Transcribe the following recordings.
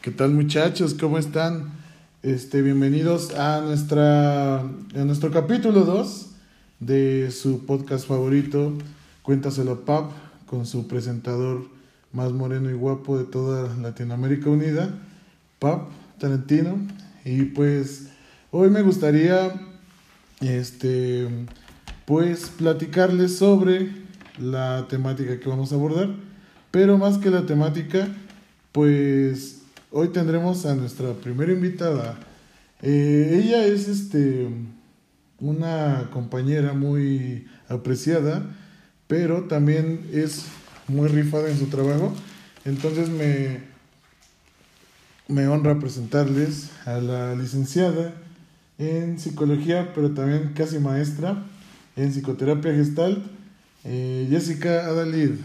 ¿Qué tal muchachos? ¿Cómo están? Este, bienvenidos a nuestra a nuestro capítulo 2 de su podcast favorito, Cuéntaselo Pap, con su presentador más moreno y guapo de toda Latinoamérica Unida, Pap Tarantino. Y pues hoy me gustaría este pues platicarles sobre la temática que vamos a abordar, pero más que la temática, pues Hoy tendremos a nuestra primera invitada. Eh, ella es este una compañera muy apreciada, pero también es muy rifada en su trabajo. Entonces me, me honra presentarles a la licenciada en psicología, pero también casi maestra en psicoterapia gestal, eh, Jessica Adalid,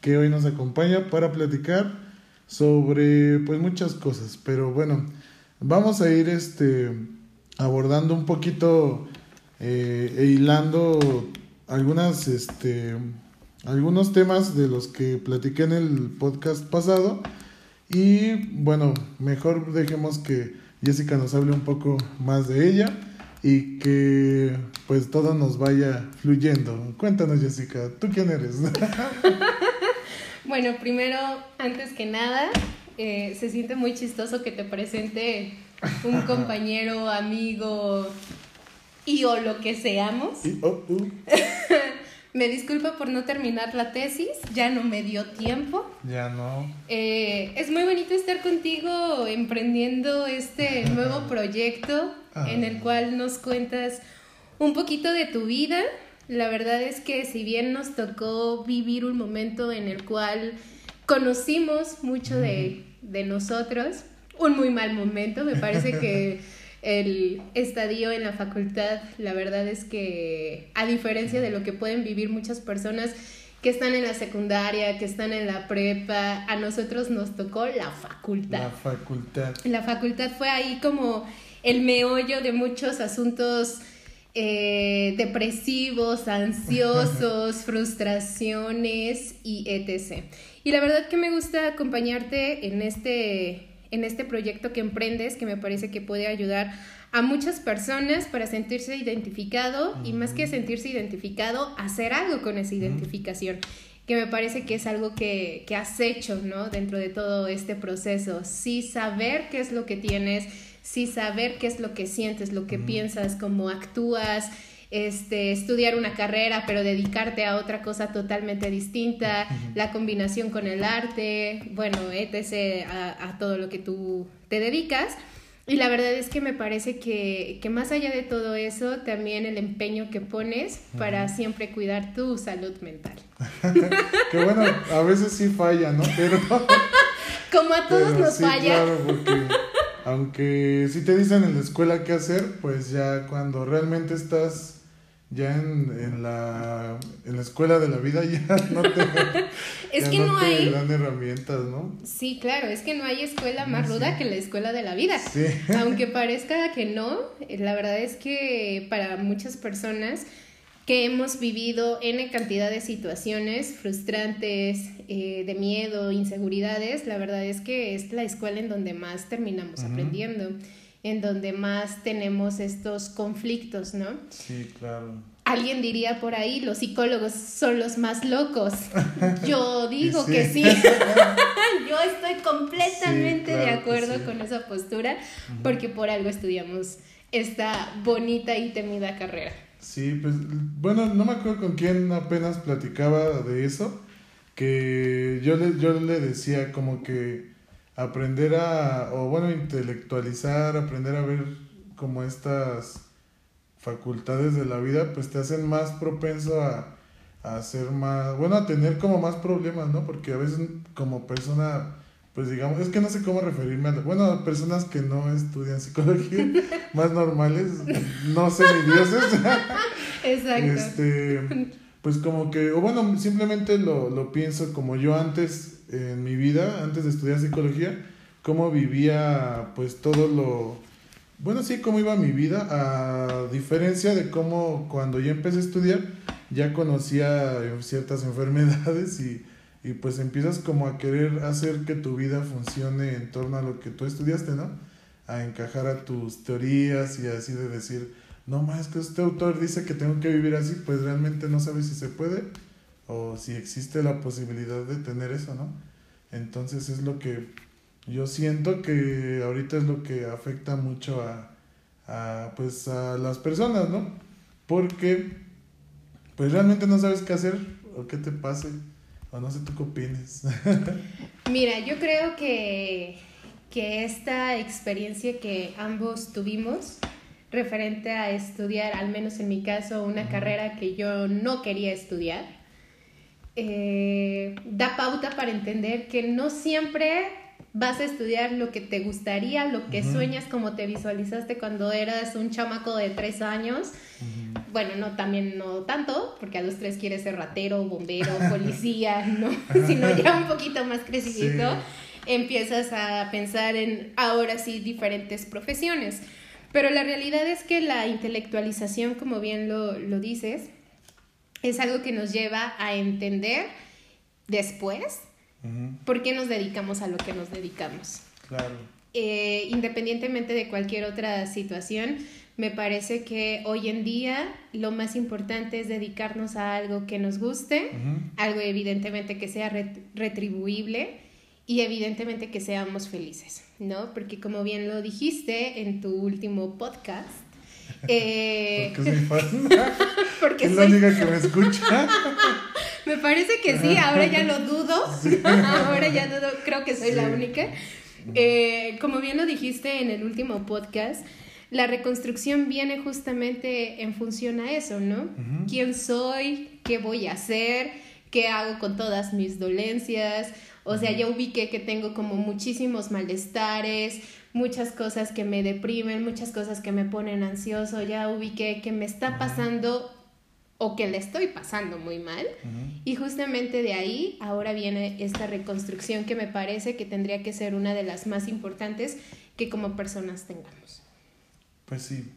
que hoy nos acompaña para platicar sobre pues muchas cosas, pero bueno, vamos a ir este abordando un poquito eh, e hilando algunas este algunos temas de los que platiqué en el podcast pasado y bueno, mejor dejemos que Jessica nos hable un poco más de ella y que pues todo nos vaya fluyendo. Cuéntanos Jessica, ¿tú quién eres? Bueno, primero, antes que nada, eh, se siente muy chistoso que te presente un compañero, amigo y o lo que seamos. Oh, uh. me disculpo por no terminar la tesis, ya no me dio tiempo. Ya no. Eh, es muy bonito estar contigo emprendiendo este nuevo proyecto en el ah. cual nos cuentas un poquito de tu vida, la verdad es que si bien nos tocó vivir un momento en el cual conocimos mucho de, nosotros, un muy mal momento, me parece que el estadio en la facultad, la verdad es que a diferencia de lo que pueden vivir muchas personas que están en la secundaria, que están en la prepa, a nosotros nos tocó la facultad. La facultad. La facultad fue ahí como el meollo de muchos asuntos eh, depresivos, ansiosos, frustraciones y etc. Y la verdad que me gusta acompañarte en este, en este proyecto que emprendes, que me parece que puede ayudar a muchas personas para sentirse identificado y más que sentirse identificado, hacer algo con esa identificación que me parece que es algo que, que has hecho, ¿no? Dentro de todo este proceso, sí saber qué es lo que tienes, sí saber qué es lo que sientes, lo que piensas, cómo actúas, este, estudiar una carrera, pero dedicarte a otra cosa totalmente distinta, la combinación con el arte, bueno, etc., a, todo lo que tú te dedicas. Y la verdad es que me parece que, que más allá de todo eso, también el empeño que pones para siempre cuidar tu salud mental. que bueno, a veces sí falla, ¿no? Pero... Como a todos nos falla. Claro, porque aunque si te dicen en la escuela qué hacer, pues ya cuando realmente estás ya en, en, la, en la escuela de la vida ya no te, es que no, hay dan herramientas, ¿no? Sí, claro, es que no hay escuela más ruda que la escuela de la vida. Aunque parezca que no, la verdad es que para muchas personas que hemos vivido N cantidad de situaciones frustrantes, eh, de miedo, inseguridades, la verdad es que es la escuela en donde más terminamos aprendiendo, en donde más tenemos estos conflictos, ¿no? Sí, claro. Alguien diría por ahí, los psicólogos son los más locos. Yo digo que sí. Yo estoy completamente de acuerdo con esa postura, porque por algo estudiamos esta bonita y temida carrera. Sí, pues bueno, no me acuerdo con quién apenas platicaba de eso, que yo le, yo le decía como que aprender a, o bueno, intelectualizar, aprender a ver como estas facultades de la vida, pues te hacen más propenso a, a hacer más, bueno, a tener como más problemas, ¿no? Porque a veces como persona pues digamos, es que no sé cómo referirme a, bueno, personas que no estudian psicología, más normales, no dioses Exacto. Este, pues como que, o bueno, simplemente lo, lo pienso como yo antes en mi vida, antes de estudiar psicología, cómo vivía pues todo lo, bueno, sí, cómo iba mi vida, a diferencia de cómo cuando yo empecé a estudiar, ya conocía ciertas enfermedades y y pues empiezas como a querer hacer que tu vida funcione en torno a lo que tú estudiaste, ¿no? A encajar a tus teorías y así de decir, no más que este autor dice que tengo que vivir así, pues realmente no sabes si se puede o si existe la posibilidad de tener eso, ¿no? Entonces es lo que yo siento que ahorita es lo que afecta mucho a, a pues a las personas, ¿no? Porque pues realmente no sabes qué hacer o qué te pase o no sé tú qué opines. Mira, yo creo que, que esta experiencia que ambos tuvimos referente a estudiar, al menos en mi caso, una carrera que yo no quería estudiar, eh, da pauta para entender que no siempre vas a estudiar lo que te gustaría, lo que sueñas, como te visualizaste cuando eras un chamaco de tres años. Bueno, no, también no tanto, porque a los tres quieres ser ratero, bombero, policía, ¿no? Sino ya un poquito más crecidito, empiezas a pensar en ahora sí diferentes profesiones. Pero la realidad es que la intelectualización, como bien lo, lo dices, es algo que nos lleva a entender después por qué nos dedicamos a lo que nos dedicamos. Claro. Eh, independientemente de cualquier otra situación, me parece que hoy en día lo más importante es dedicarnos a algo que nos guste, algo evidentemente que sea retribuible y evidentemente que seamos felices, ¿no? Porque como bien lo dijiste en tu último podcast, eh, porque soy fan. porque es la única que me escucha. me parece que sí, ahora ya lo dudo. ahora ya dudo, creo que soy la única. Eh, como bien lo dijiste en el último podcast, la reconstrucción viene justamente en función a eso, ¿no? ¿Quién soy? ¿Qué voy a hacer? ¿Qué hago con todas mis dolencias? O sea, ya ubiqué que tengo como muchísimos malestares, muchas cosas que me deprimen, muchas cosas que me ponen ansioso, ya ubiqué que me está pasando o que le estoy pasando muy mal. Y justamente de ahí ahora viene esta reconstrucción que me parece que tendría que ser una de las más importantes que como personas tengamos. Pues sí.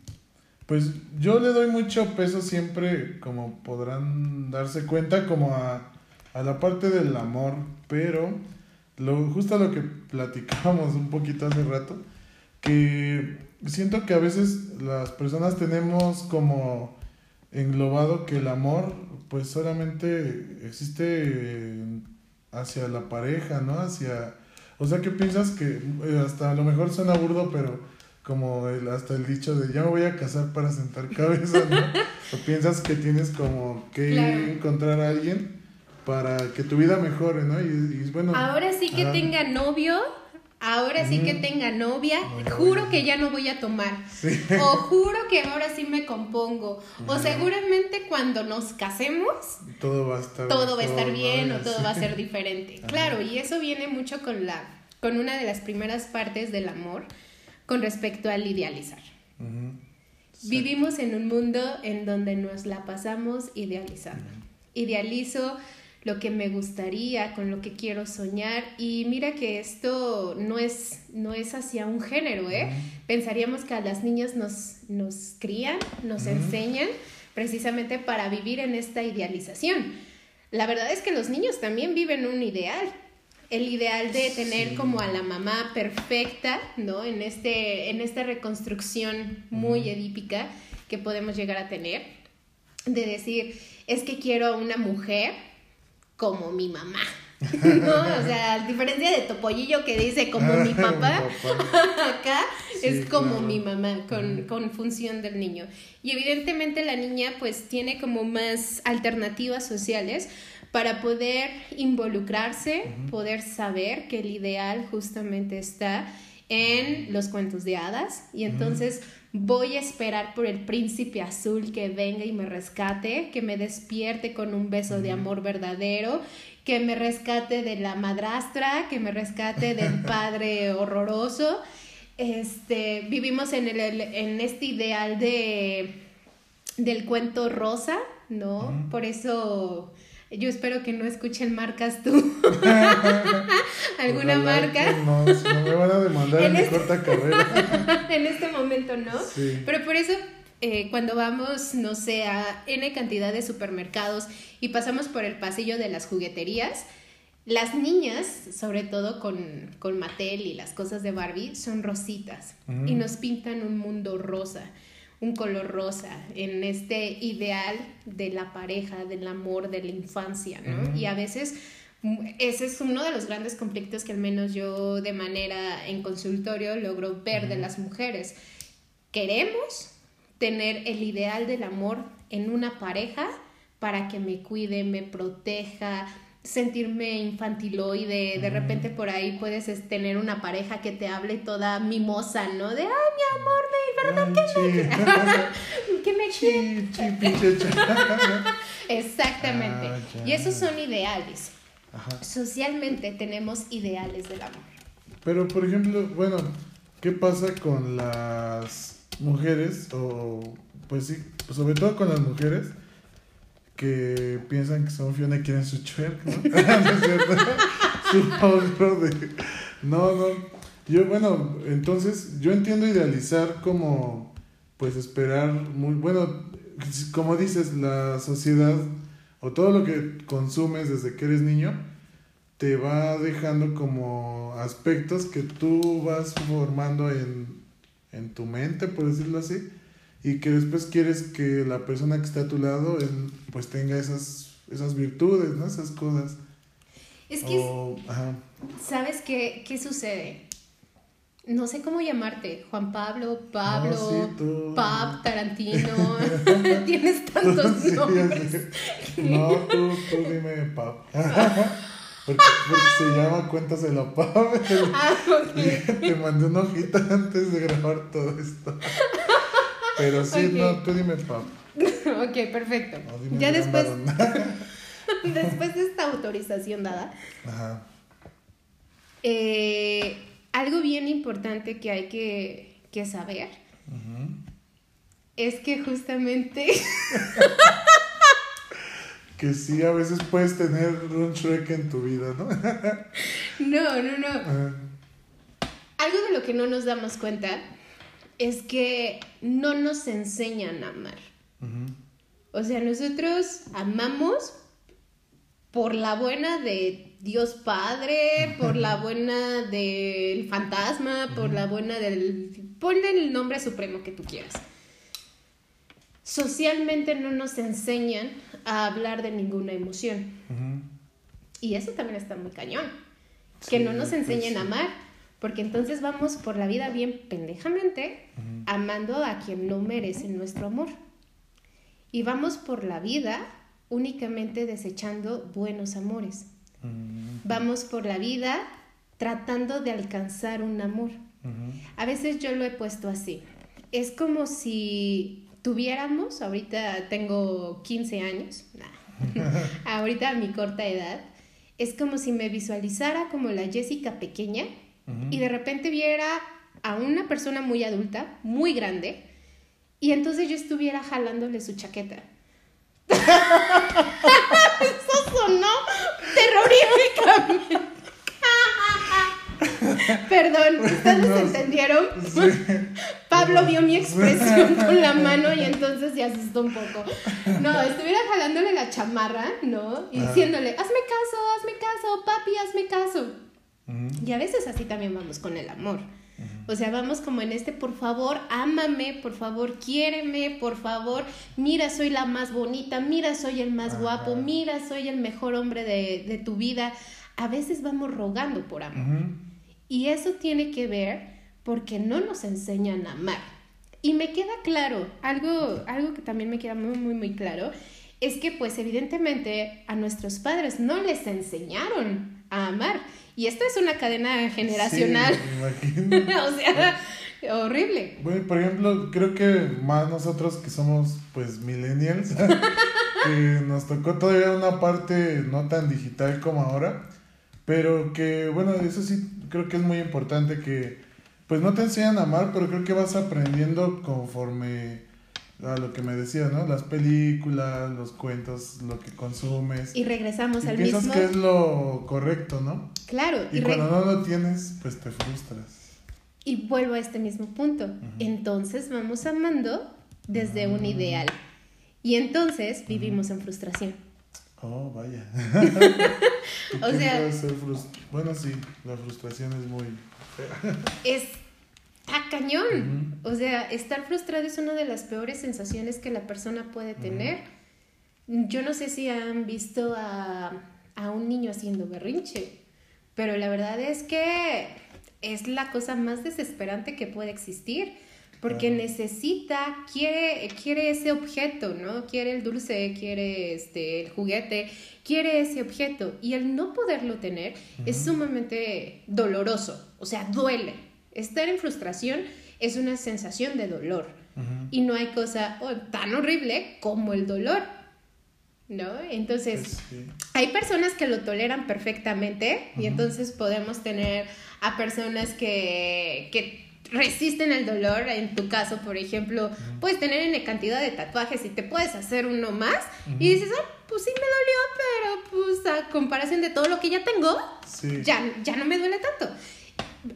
Pues yo le doy mucho peso siempre, como podrán darse cuenta, como a, a la parte del amor, pero lo, justo lo que platicábamos un poquito hace rato, que siento que a veces las personas tenemos como englobado que el amor pues solamente existe hacia la pareja, ¿no? Hacia... O sea, que piensas que eh, hasta a lo mejor suena burdo, pero como el, hasta el dicho de ya me voy a casar para sentar cabeza, ¿no? o piensas que tienes como que encontrar a alguien para que tu vida mejore, ¿no? Y, bueno. Ahora sí que tenga novio, ahora sí que tenga novia, juro que ya no voy a tomar. O juro que ahora sí me compongo. O seguramente cuando nos casemos, todo va a estar, todo va a estar bien o todo va a ser diferente. Claro, y eso viene mucho con la con una de las primeras partes del amor con respecto al idealizar. Vivimos en un mundo en donde nos la pasamos idealizando. Idealizo lo que me gustaría, con lo que quiero soñar. Y mira que esto no es, no es hacia un género, ¿eh? Pensaríamos que a las niñas nos, nos crían, nos enseñan precisamente para vivir en esta idealización. La verdad es que los niños también viven un ideal, el ideal de tener como a la mamá perfecta, ¿no? En, este, en esta reconstrucción muy edípica que podemos llegar a tener, de decir, es que quiero a una mujer como mi mamá. ¿No? O sea, a diferencia de Topollillo que dice como mi papá, acá es como mi mamá, con, con, función del niño. Y evidentemente la niña pues tiene como más alternativas sociales para poder involucrarse, poder saber que el ideal justamente está en los cuentos de hadas. Y entonces voy a esperar por el príncipe azul que venga y me rescate, que me despierte con un beso de amor verdadero, que me rescate de la madrastra, que me rescate del padre horroroso. Este, vivimos en, el, en este ideal de, del cuento rosa, ¿no? Por eso yo espero que no escuchen marcas tú. ¿Alguna marca? No, no me van a demandar en, mi este corta carrera. en este momento no. Pero por eso eh, cuando vamos, no sé, a N cantidad de supermercados y pasamos por el pasillo de las jugueterías, Las niñas, sobre todo con, con Mattel y las cosas de Barbie, son rositas y nos pintan un mundo rosa, un color rosa, en este ideal de la pareja, del amor, de la infancia, ¿no? Y a veces mm, ese es uno de los grandes conflictos que al menos yo de manera en consultorio logro ver de las mujeres. Queremos tener el ideal del amor en una pareja para que me cuide, me proteja, sentirme infantiloide, de repente por ahí puedes tener una pareja que te hable toda mimosa, ¿no? De, ay, mi amor, ¿verdad que me que me Exactamente. Ah, y esos son ideales. Socialmente tenemos ideales del amor. Pero, por ejemplo, bueno, ¿qué pasa con las mujeres? O, pues sí, sobre todo con las mujeres que piensan que son Fiona y quieren su twerk, ¿no? Su de... No, no. Yo, bueno, entonces, yo entiendo idealizar como, pues esperar muy, bueno, como dices, la sociedad o todo lo que consumes desde que eres niño, te va dejando como aspectos que tú vas formando en, en tu mente, por decirlo así y que después quieres que la persona que está a tu lado pues tenga esas, esas virtudes, ¿no? Esas cosas. Es que, ¿sabes qué, qué sucede? No sé cómo llamarte, Juan Pablo, Pablo, Pap, Tarantino, tienes tantos nombres. No, tú, tú dime Pap. Porque, se llama Cuéntaselo Pap. Ah, Te mandé una hojita antes de grabar todo esto. Pero sí, no, tú dime pap. ok, perfecto. ya después, después de esta autorización dada, Ajá. Eh, algo bien importante que hay que, que saber es que justamente... que sí, a veces puedes tener un Shrek en tu vida, ¿no? no, no, no. Algo de lo que no nos damos cuenta es que no nos enseñan a amar. O sea, nosotros amamos por la buena de Dios Padre, por la buena del fantasma, por la buena del... Ponle el nombre supremo que tú quieras. Socialmente no nos enseñan a hablar de ninguna emoción. Y eso también está muy cañón. que no nos pues enseñen a amar porque entonces vamos por la vida bien pendejamente, amando a quien no merece nuestro amor. Y vamos por la vida únicamente desechando buenos amores. Vamos por la vida tratando de alcanzar un amor. A veces yo lo he puesto así. Es como si tuviéramos, ahorita tengo 15 años, ahorita a mi corta edad, es como si me visualizara como la Jessica pequeña y de repente viera a una persona muy adulta, muy grande, y entonces yo estuviera jalándole su chaqueta. Eso sonó terroríficamente. Perdón, ¿ustedes entendieron? Pablo vio mi expresión con la mano y entonces se asustó un poco. No, estuviera jalándole la chamarra, ¿no? Y diciéndole, hazme caso, hazme caso, papi, hazme caso. Y a veces así también vamos con el amor. O sea, vamos como en este, por favor, ámame, por favor, quiéreme, por favor, mira, soy la más bonita, mira, soy el más guapo, mira, soy el mejor hombre de, tu vida. A veces vamos rogando por amor. Y eso tiene que ver porque no nos enseñan a amar. Y me queda claro, algo, algo que también me queda muy, muy, muy claro, es que pues evidentemente a nuestros padres no les enseñaron a amar. Y esto es una cadena generacional. o sea, horrible. Bueno, por ejemplo, creo que más nosotros que somos pues millennials, que nos tocó todavía una parte no tan digital como ahora, pero que bueno, eso sí creo que es muy importante que pues no te enseñan a amar, pero creo que vas aprendiendo conforme a lo que me decías, ¿no? Las películas, los cuentos, lo que consumes. Y regresamos y al piensas que es lo correcto, ¿no? Claro. Y, cuando no lo tienes, pues te frustras. Y vuelvo a este mismo punto. Entonces vamos amando desde un mm. ideal. Y entonces vivimos en frustración. Oh, vaya. O sea- Bueno, sí, la frustración es muy fea. Está cañón. O sea, estar frustrado es una de las peores sensaciones que la persona puede tener. Yo no sé si han visto a, a un niño haciendo berrinche, pero la verdad es que es la cosa más desesperante que puede existir. Porque Claro. necesita, quiere, quiere ese objeto, ¿no? Quiere el dulce, quiere este, el juguete, quiere ese objeto. Y el no poderlo tener es sumamente doloroso, o sea, duele. Estar en frustración es una sensación de dolor. Y no hay cosa oh, tan horrible como el dolor, ¿no? Entonces, sí. hay personas que lo toleran perfectamente y entonces podemos tener a personas que, que resisten el dolor. En tu caso, por ejemplo, puedes tener N cantidad de tatuajes y te puedes hacer uno más y dices, ah, pues sí me dolió, pero pues a comparación de todo lo que ya tengo, Sí. ya, ya no me duele tanto.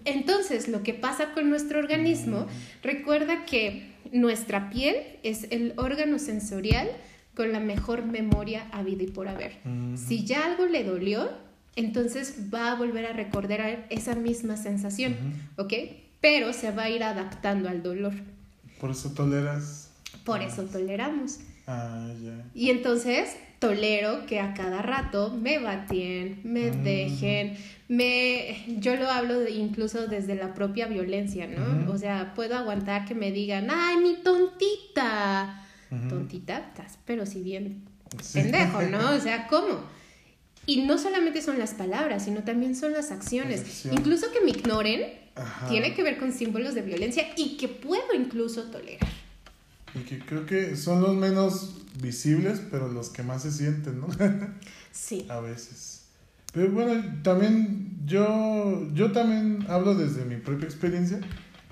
Entonces, lo que pasa con nuestro organismo, recuerda que nuestra piel es el órgano sensorial con la mejor memoria habida y por haber. Ujú. Si ya algo le dolió, entonces va a volver a recordar esa misma sensación, ¿ok? Pero se va a ir adaptando al dolor. Por eso toleras. Por eso toleramos. Ah, ya. Y entonces tolero que a cada rato me batien, me Mm. dejen, me yo lo hablo de- incluso desde la propia violencia, ¿no? O sea, puedo aguantar que me digan, "Ay, mi tontita." Tontita, estás, pero si bien pendejo, ¿no? O sea, ¿cómo? Y no solamente son las palabras, sino también son las acciones. Incluso que me ignoren Ajá. tiene que ver con símbolos de violencia y que puedo incluso tolerar. Y que creo que son los menos visibles, pero los que más se sienten, ¿no? Sí. A veces. Pero bueno, también yo, yo también hablo desde mi propia experiencia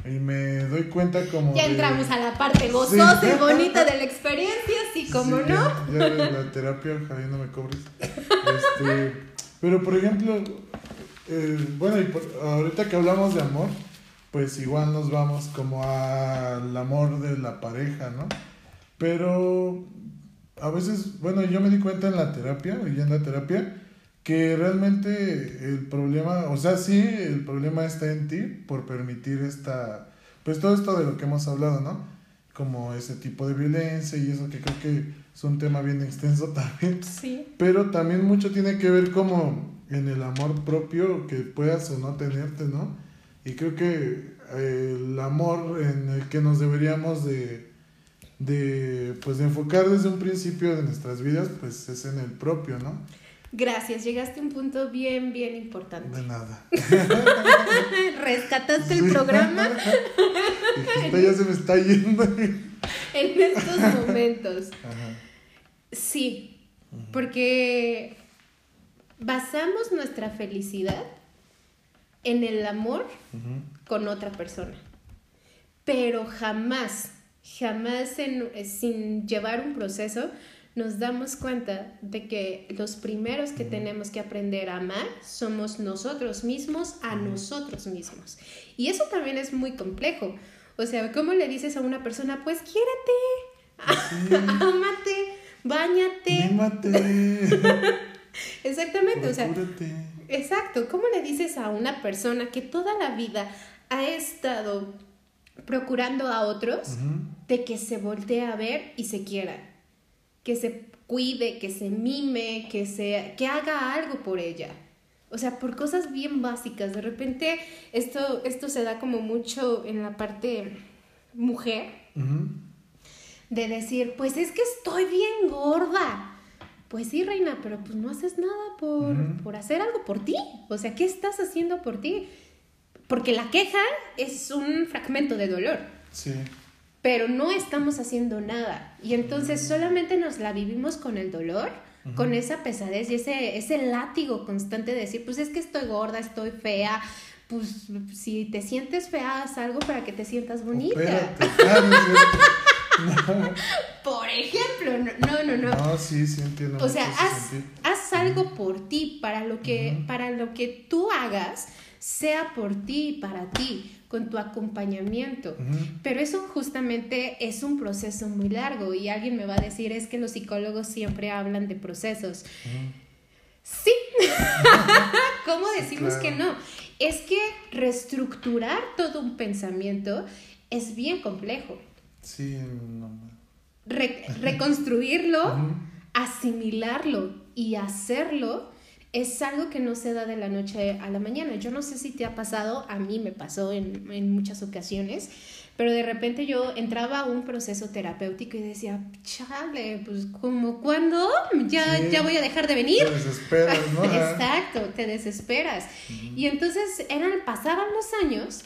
y me doy cuenta como... Ya de- entramos a la parte gozosa y bonita de la experiencia, sí, como Sí, no. Ya, ya la terapia, ojalá no me cobres. Este, pero por ejemplo, eh, bueno, y por- ahorita que hablamos de amor, pues igual nos vamos como al amor de la pareja, ¿no? Pero a veces, bueno, yo me di cuenta en la terapia, y en la terapia, que realmente el problema, o sea, sí, el problema está en ti por permitir esta, pues todo esto de lo que hemos hablado, ¿no? Como ese tipo de violencia y eso que creo que es un tema bien extenso también. Sí. Pero también mucho tiene que ver como en el amor propio que puedas o no tenerte, ¿no? Y creo que eh, el amor en el que nos deberíamos de, de, pues, de enfocar desde un principio de nuestras vidas, pues es en el propio, ¿no? Gracias, llegaste a un punto bien, bien importante. De nada. Rescataste el programa Dijiste, ya se me está yendo. en estos momentos. Ajá. Sí, porque basamos nuestra felicidad en el amor con otra persona. Pero jamás, jamás en- eh, sin llevar un proceso, nos damos cuenta de que los primeros que tenemos que aprender a amar somos nosotros mismos a nosotros mismos. Y eso también es muy complejo. O sea, ¿cómo le dices a una persona, pues quiérete, ámate, bañate? Mímate. Exactamente, o sea. Exacto, ¿cómo le dices a una persona que toda la vida ha estado procurando a otros de que se voltee a ver y se quiera? Que se cuide, que se mime, que, se, que haga algo por ella. O sea, por cosas bien básicas. De repente esto, esto se da como mucho en la parte mujer, de decir, pues es que estoy bien gorda. Pues sí, reina, pero pues no haces nada por, por hacer algo por ti. O sea, ¿qué estás haciendo por ti? Porque la queja es un fragmento de dolor, Sí. pero no estamos haciendo nada. Y entonces solamente nos la vivimos con el dolor, con esa pesadez y ese, ese látigo constante de decir, pues es que estoy gorda, estoy fea. Pues si te sientes fea, haz algo para que te sientas bonita. Cierto. Por ejemplo, no, no, no. no. Sí, sí entiendo. O sea, haz algo por ti, para lo que, para lo que tú hagas, sea por ti y para ti, con tu acompañamiento. Pero eso justamente es un proceso muy largo y alguien me va a decir es que los psicólogos siempre hablan de procesos. Sí, ¿cómo decimos que no? Es que reestructurar todo un pensamiento es bien complejo. Sí, no. reconstruirlo, asimilarlo y hacerlo es algo que no se da de la noche a la mañana. Yo no sé si te ha pasado, a mí me pasó en, en muchas ocasiones, pero de repente yo entraba a un proceso terapéutico y decía, chale, pues como cuando ya, ya voy a dejar de venir. Te desesperas, ¿no? Exacto, te desesperas. Y entonces eran, pasaban los años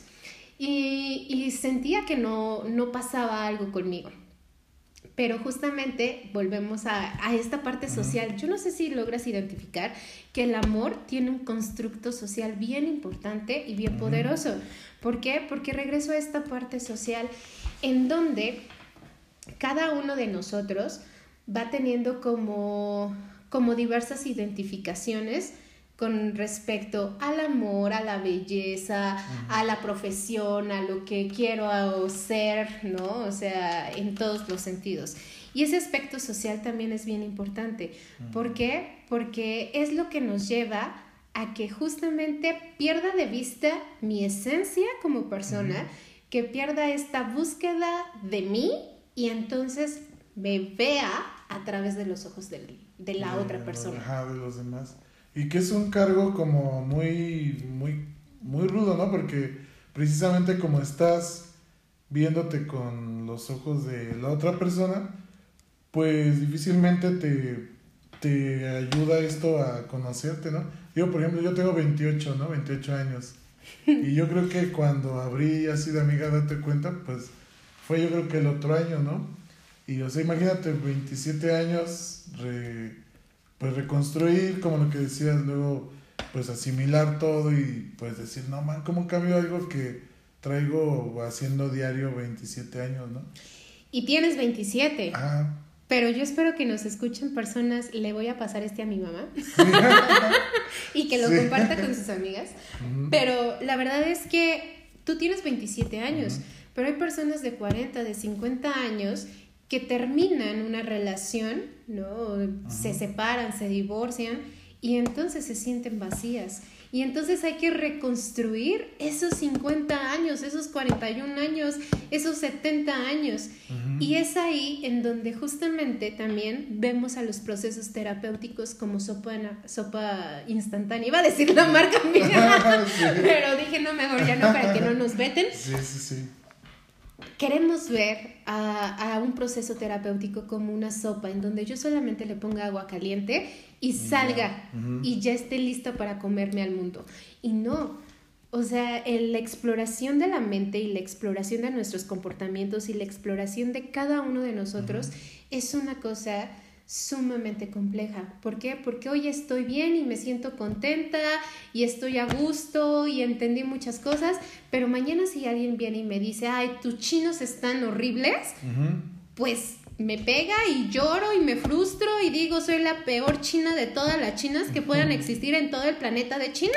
y, y sentía que no, no pasaba algo conmigo pero justamente volvemos a, a esta parte social. Yo no sé si logras identificar que el amor tiene un constructo social bien importante y bien poderoso. ¿Por qué? Porque regreso a esta parte social en donde cada uno de nosotros va teniendo como, como diversas identificaciones con respecto al amor, a la belleza, a la profesión, a lo que quiero ser, ¿no? O sea, en todos los sentidos. Y ese aspecto social también es bien importante. ¿Por qué? Porque es lo que nos lleva a que justamente pierda de vista mi esencia como persona, que pierda esta búsqueda de mí y entonces me vea a través de los ojos de, de la otra persona. Ajá, de los demás. Y que es un cargo como muy, muy, muy rudo, ¿no? Porque precisamente como estás viéndote con los ojos de la otra persona, pues difícilmente te, te ayuda esto a conocerte, ¿no? Yo, por ejemplo, yo tengo 28, ¿no? 28 años. Y yo creo que cuando abrí así de amiga, date cuenta, pues fue yo creo que el otro año, ¿no? Y o sea, imagínate, 27 años, re, pues reconstruir, como lo que decías, luego pues asimilar todo y pues decir, no man, ¿cómo cambio algo que traigo haciendo diario 27 años, no? Y tienes 27. Ah. Pero yo espero que nos escuchen personas, le voy a pasar este a mi mamá y que lo comparta con sus amigas. Pero la verdad es que tú tienes 27 años, pero hay personas de 40, de 50 años que terminan una relación, ¿no? Se separan, se divorcian y entonces se sienten vacías. Y entonces hay que reconstruir esos 50 años, esos 41 años, esos 70 años. Y es ahí en donde justamente también vemos a los procesos terapéuticos como sopa, sopa instantánea. Iba a decir la marca mía, pero dije, no, mejor ya no, para que no nos veten. Sí, sí, sí queremos ver a, un proceso terapéutico como una sopa en donde yo solamente le ponga agua caliente y salga y ya esté lista para comerme al mundo. Y no, o sea, la exploración de la mente y la exploración de nuestros comportamientos y la exploración de cada uno de nosotros es una cosa sumamente compleja. ¿Por qué? Porque hoy estoy bien y me siento contenta y estoy a gusto y entendí muchas cosas, pero mañana si alguien viene y me dice, ay, tus chinos están horribles, pues me pega y lloro y me frustro y digo, soy la peor china de todas las chinas que puedan existir en todo el planeta de chinas,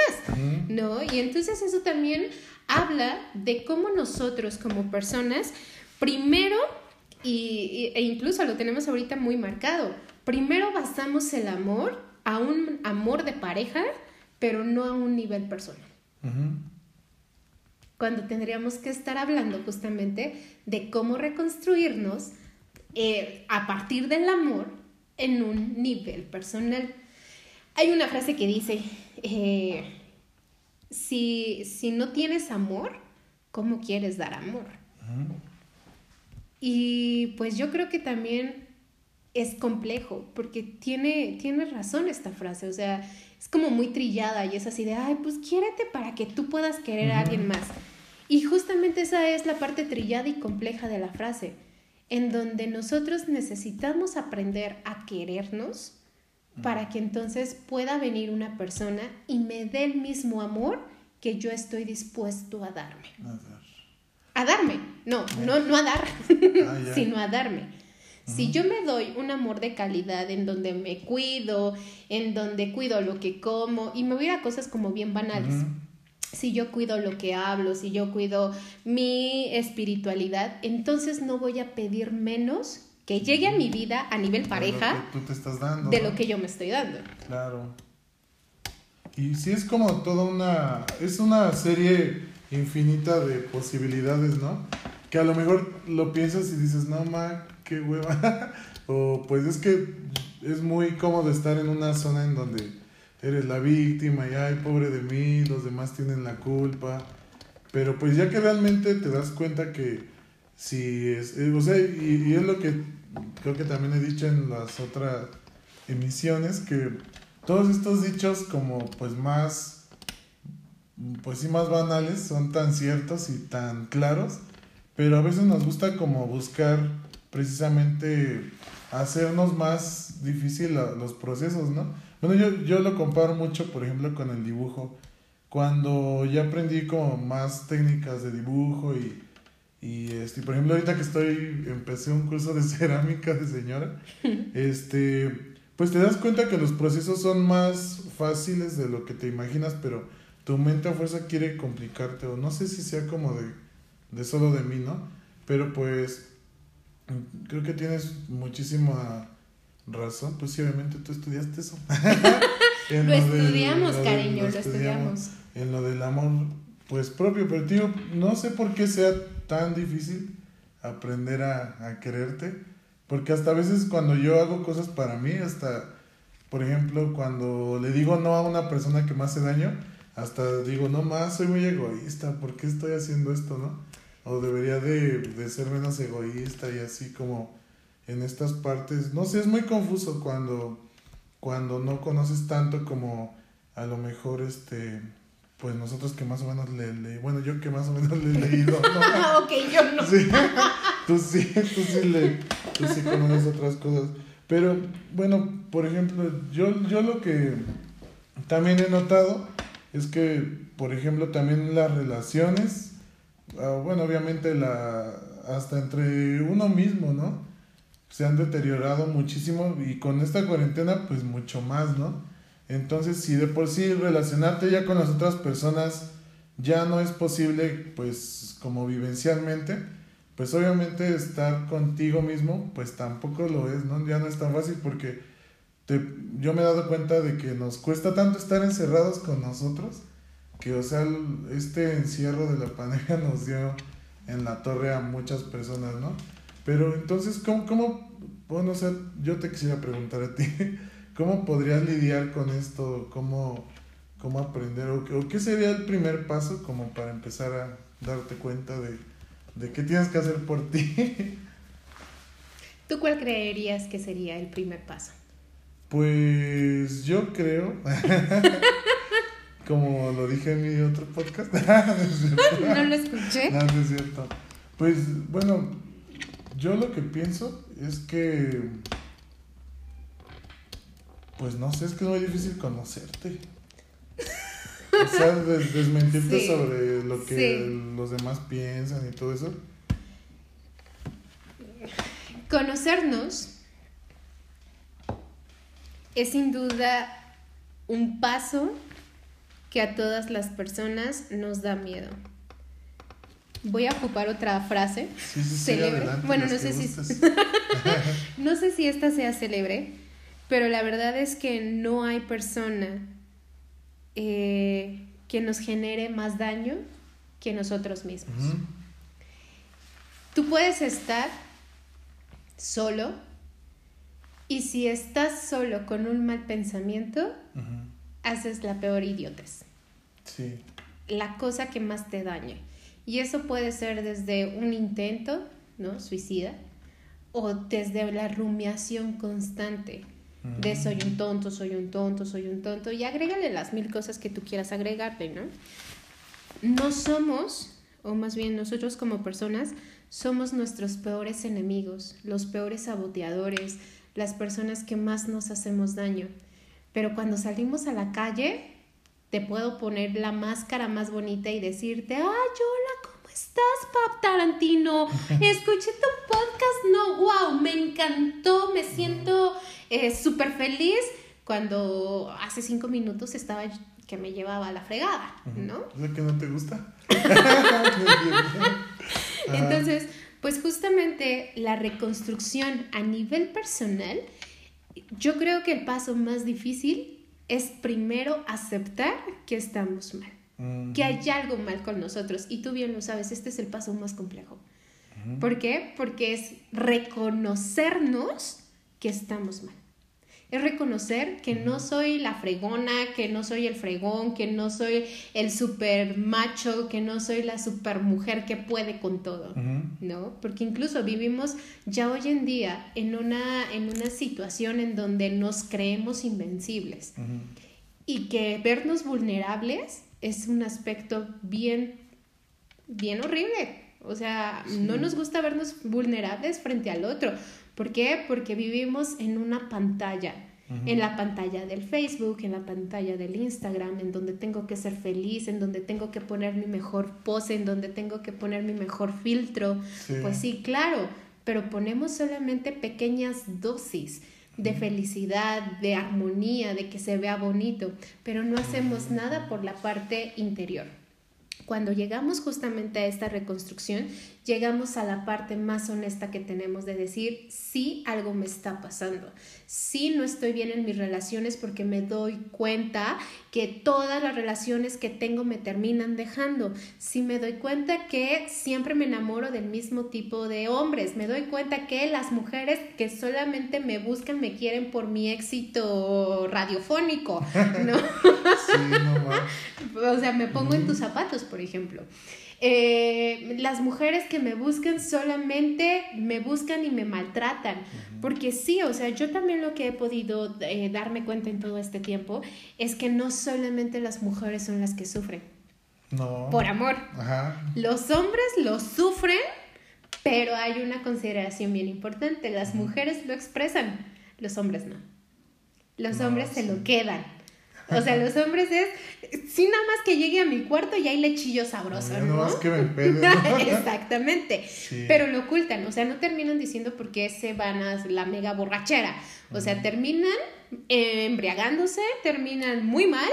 ¿no? Y entonces eso también habla de cómo nosotros como personas, primero, y, e incluso lo tenemos ahorita muy marcado. Primero basamos el amor a un amor de pareja, pero no a un nivel personal. Cuando tendríamos que estar hablando justamente de cómo reconstruirnos eh, a partir del amor en un nivel personal. Hay una frase que dice, eh, si, si, no tienes amor, ¿cómo quieres dar amor? Y pues yo creo que también es complejo, porque tiene, tiene razón esta frase, o sea, es como muy trillada y es así de, ay, pues quiérete para que tú puedas querer a alguien más. Y justamente esa es la parte trillada y compleja de la frase, en donde nosotros necesitamos aprender a querernos para que entonces pueda venir una persona y me dé el mismo amor que yo estoy dispuesto a darme a darme, no, no, no a dar, ah, sino a darme. Si yo me doy un amor de calidad en donde me cuido, en donde cuido lo que como, y me voy a cosas como bien banales. si yo cuido lo que hablo, si yo cuido mi espiritualidad, entonces no voy a pedir menos que llegue a mi vida a nivel pareja de lo que tú te estás dando. De lo que yo me estoy dando. Claro. Y sí es como toda una, es una serie infinita de posibilidades, ¿no? Que a lo mejor lo piensas y dices, no, ma, qué hueva. o pues es que es muy cómodo estar en una zona en donde eres la víctima y ay, pobre de mí, los demás tienen la culpa. Pero pues ya que realmente te das cuenta que si es, eh, o sea, y, y es lo que creo que también he dicho en las otras emisiones, que todos estos dichos como pues más, pues sí más banales, son tan ciertos y tan claros, pero a veces nos gusta como buscar precisamente hacernos más difícil los procesos, ¿no? Bueno, yo, yo lo comparo mucho, por ejemplo, con el dibujo. Cuando ya aprendí como más técnicas de dibujo y, y este, por ejemplo, ahorita que estoy, empecé un curso de cerámica de señora, este, pues te das cuenta que los procesos son más fáciles de lo que te imaginas, pero tu mente a fuerza quiere complicarte, o no sé si sea como de, de solo de mí, ¿no? Pero pues creo que tienes muchísima razón, pues sí, obviamente tú estudiaste eso. lo, estudiamos, cariño, lo, estudiamos. En lo del amor, pues propio, pero tío, no sé por qué sea tan difícil aprender a, a quererte porque hasta a veces cuando yo hago cosas para mí, hasta, por ejemplo, cuando le digo no a una persona que me hace daño, hasta digo, no más, soy muy egoísta, ¿por qué estoy haciendo esto, no? O debería de, de ser menos egoísta y así como en estas partes. No sé, es muy confuso cuando, cuando no conoces tanto como a lo mejor este pues nosotros que más o menos le, le bueno yo que más o menos le he leído ¿no? ok yo no sí, tú sí tú sí le tú sí conoces otras cosas pero bueno por ejemplo yo yo lo que también he notado es que por ejemplo también las relaciones ah, bueno obviamente la hasta entre uno mismo no se han deteriorado muchísimo y con esta cuarentena pues mucho más no entonces, si de por sí relacionarte ya con las otras personas ya no es posible, pues como vivencialmente, pues obviamente estar contigo mismo, pues tampoco lo es, ¿no? Ya no es tan fácil porque te, yo me he dado cuenta de que nos cuesta tanto estar encerrados con nosotros, que o sea, este encierro de la pandemia nos dio en la torre a muchas personas, ¿no? Pero entonces, ¿cómo, cómo, bueno, o sea, yo te quisiera preguntar a ti, ¿Cómo podrías lidiar con esto? ¿Cómo, cómo aprender? ¿O, qué sería el primer paso como para empezar a darte cuenta de, de qué tienes que hacer por ti? ¿Tú cuál creerías que sería el primer paso? Pues yo creo, como lo dije en mi otro podcast, no, lo escuché. No, no es cierto. Pues bueno, yo lo que pienso es que pues no sé, es que es muy difícil conocerte. O sea, desmentirte sobre lo que los demás piensan y todo eso. Conocernos es sin duda un paso que a todas las personas nos da miedo. Voy a ocupar otra frase célebre. bueno, no sé si no sé si esta sea célebre, pero la verdad es que no hay persona eh, que nos genere más daño que nosotros mismos. Tú puedes estar solo y si estás solo con un mal pensamiento, haces la peor idiotez. Sí. La cosa que más te daña. Y eso puede ser desde un intento, ¿no? Suicida, o desde la rumiación constante de soy un tonto, soy un tonto, soy un tonto, y agrégale las mil cosas que tú quieras agregarte, ¿no? No somos, o más bien nosotros como personas, somos nuestros peores enemigos, los peores saboteadores, las personas que más nos hacemos daño. Pero cuando salimos a la calle, te puedo poner la máscara más bonita y decirte, ay, hola, ¿cómo estás, Pap Tarantino? Escuché tu podcast, no, wow, me encantó, me siento súper feliz, cuando hace cinco minutos estaba que me llevaba a la fregada, ¿no? ¿Es que no te gusta? Entonces, pues justamente la reconstrucción a nivel personal, yo creo que el paso más difícil es primero aceptar que estamos mal, que hay algo mal con nosotros. Y tú bien lo sabes, este es el paso más complejo. ¿Por qué? Porque es reconocernos que estamos mal es reconocer que no soy la fregona, que no soy el fregón, que no soy el super macho, que no soy la super mujer que puede con todo, ¿no? Porque incluso vivimos ya hoy en día en una, en una situación en donde nos creemos invencibles y que vernos vulnerables es un aspecto bien, bien horrible. O sea, no nos gusta vernos vulnerables frente al otro. ¿Por qué? Porque vivimos en una pantalla, en la pantalla del Facebook, en la pantalla del Instagram, en donde tengo que ser feliz, en donde tengo que poner mi mejor pose, en donde tengo que poner mi mejor filtro. Pues sí, claro, pero ponemos solamente pequeñas dosis de felicidad, de armonía, de que se vea bonito, pero no hacemos nada por la parte interior. Cuando llegamos justamente a esta reconstrucción, llegamos a la parte más honesta que tenemos de decir, sí, algo me está pasando, sí, no estoy bien en mis relaciones porque me doy cuenta que todas las relaciones que tengo me terminan dejando, sí me doy cuenta que siempre me enamoro del mismo tipo de hombres, me doy cuenta que las mujeres que solamente me buscan me quieren por mi éxito radiofónico, ¿no? sí, no o sea, me pongo en tus zapatos, por ejemplo. Eh, las mujeres que me buscan solamente me buscan y me maltratan. Porque sí, o sea, yo también lo que he podido eh, darme cuenta en todo este tiempo es que no solamente las mujeres son las que sufren. No. Por amor. Los hombres lo sufren, pero hay una consideración bien importante. Las mujeres lo expresan, los hombres no. Los hombres se lo quedan. O sea, los hombres es, sí, nada más que llegue a mi cuarto y hay lechillo sabroso, ¿no? Más que me Exactamente. Pero lo ocultan, o sea, no terminan diciendo por qué se van a la mega borrachera. O sea, terminan embriagándose, terminan muy mal,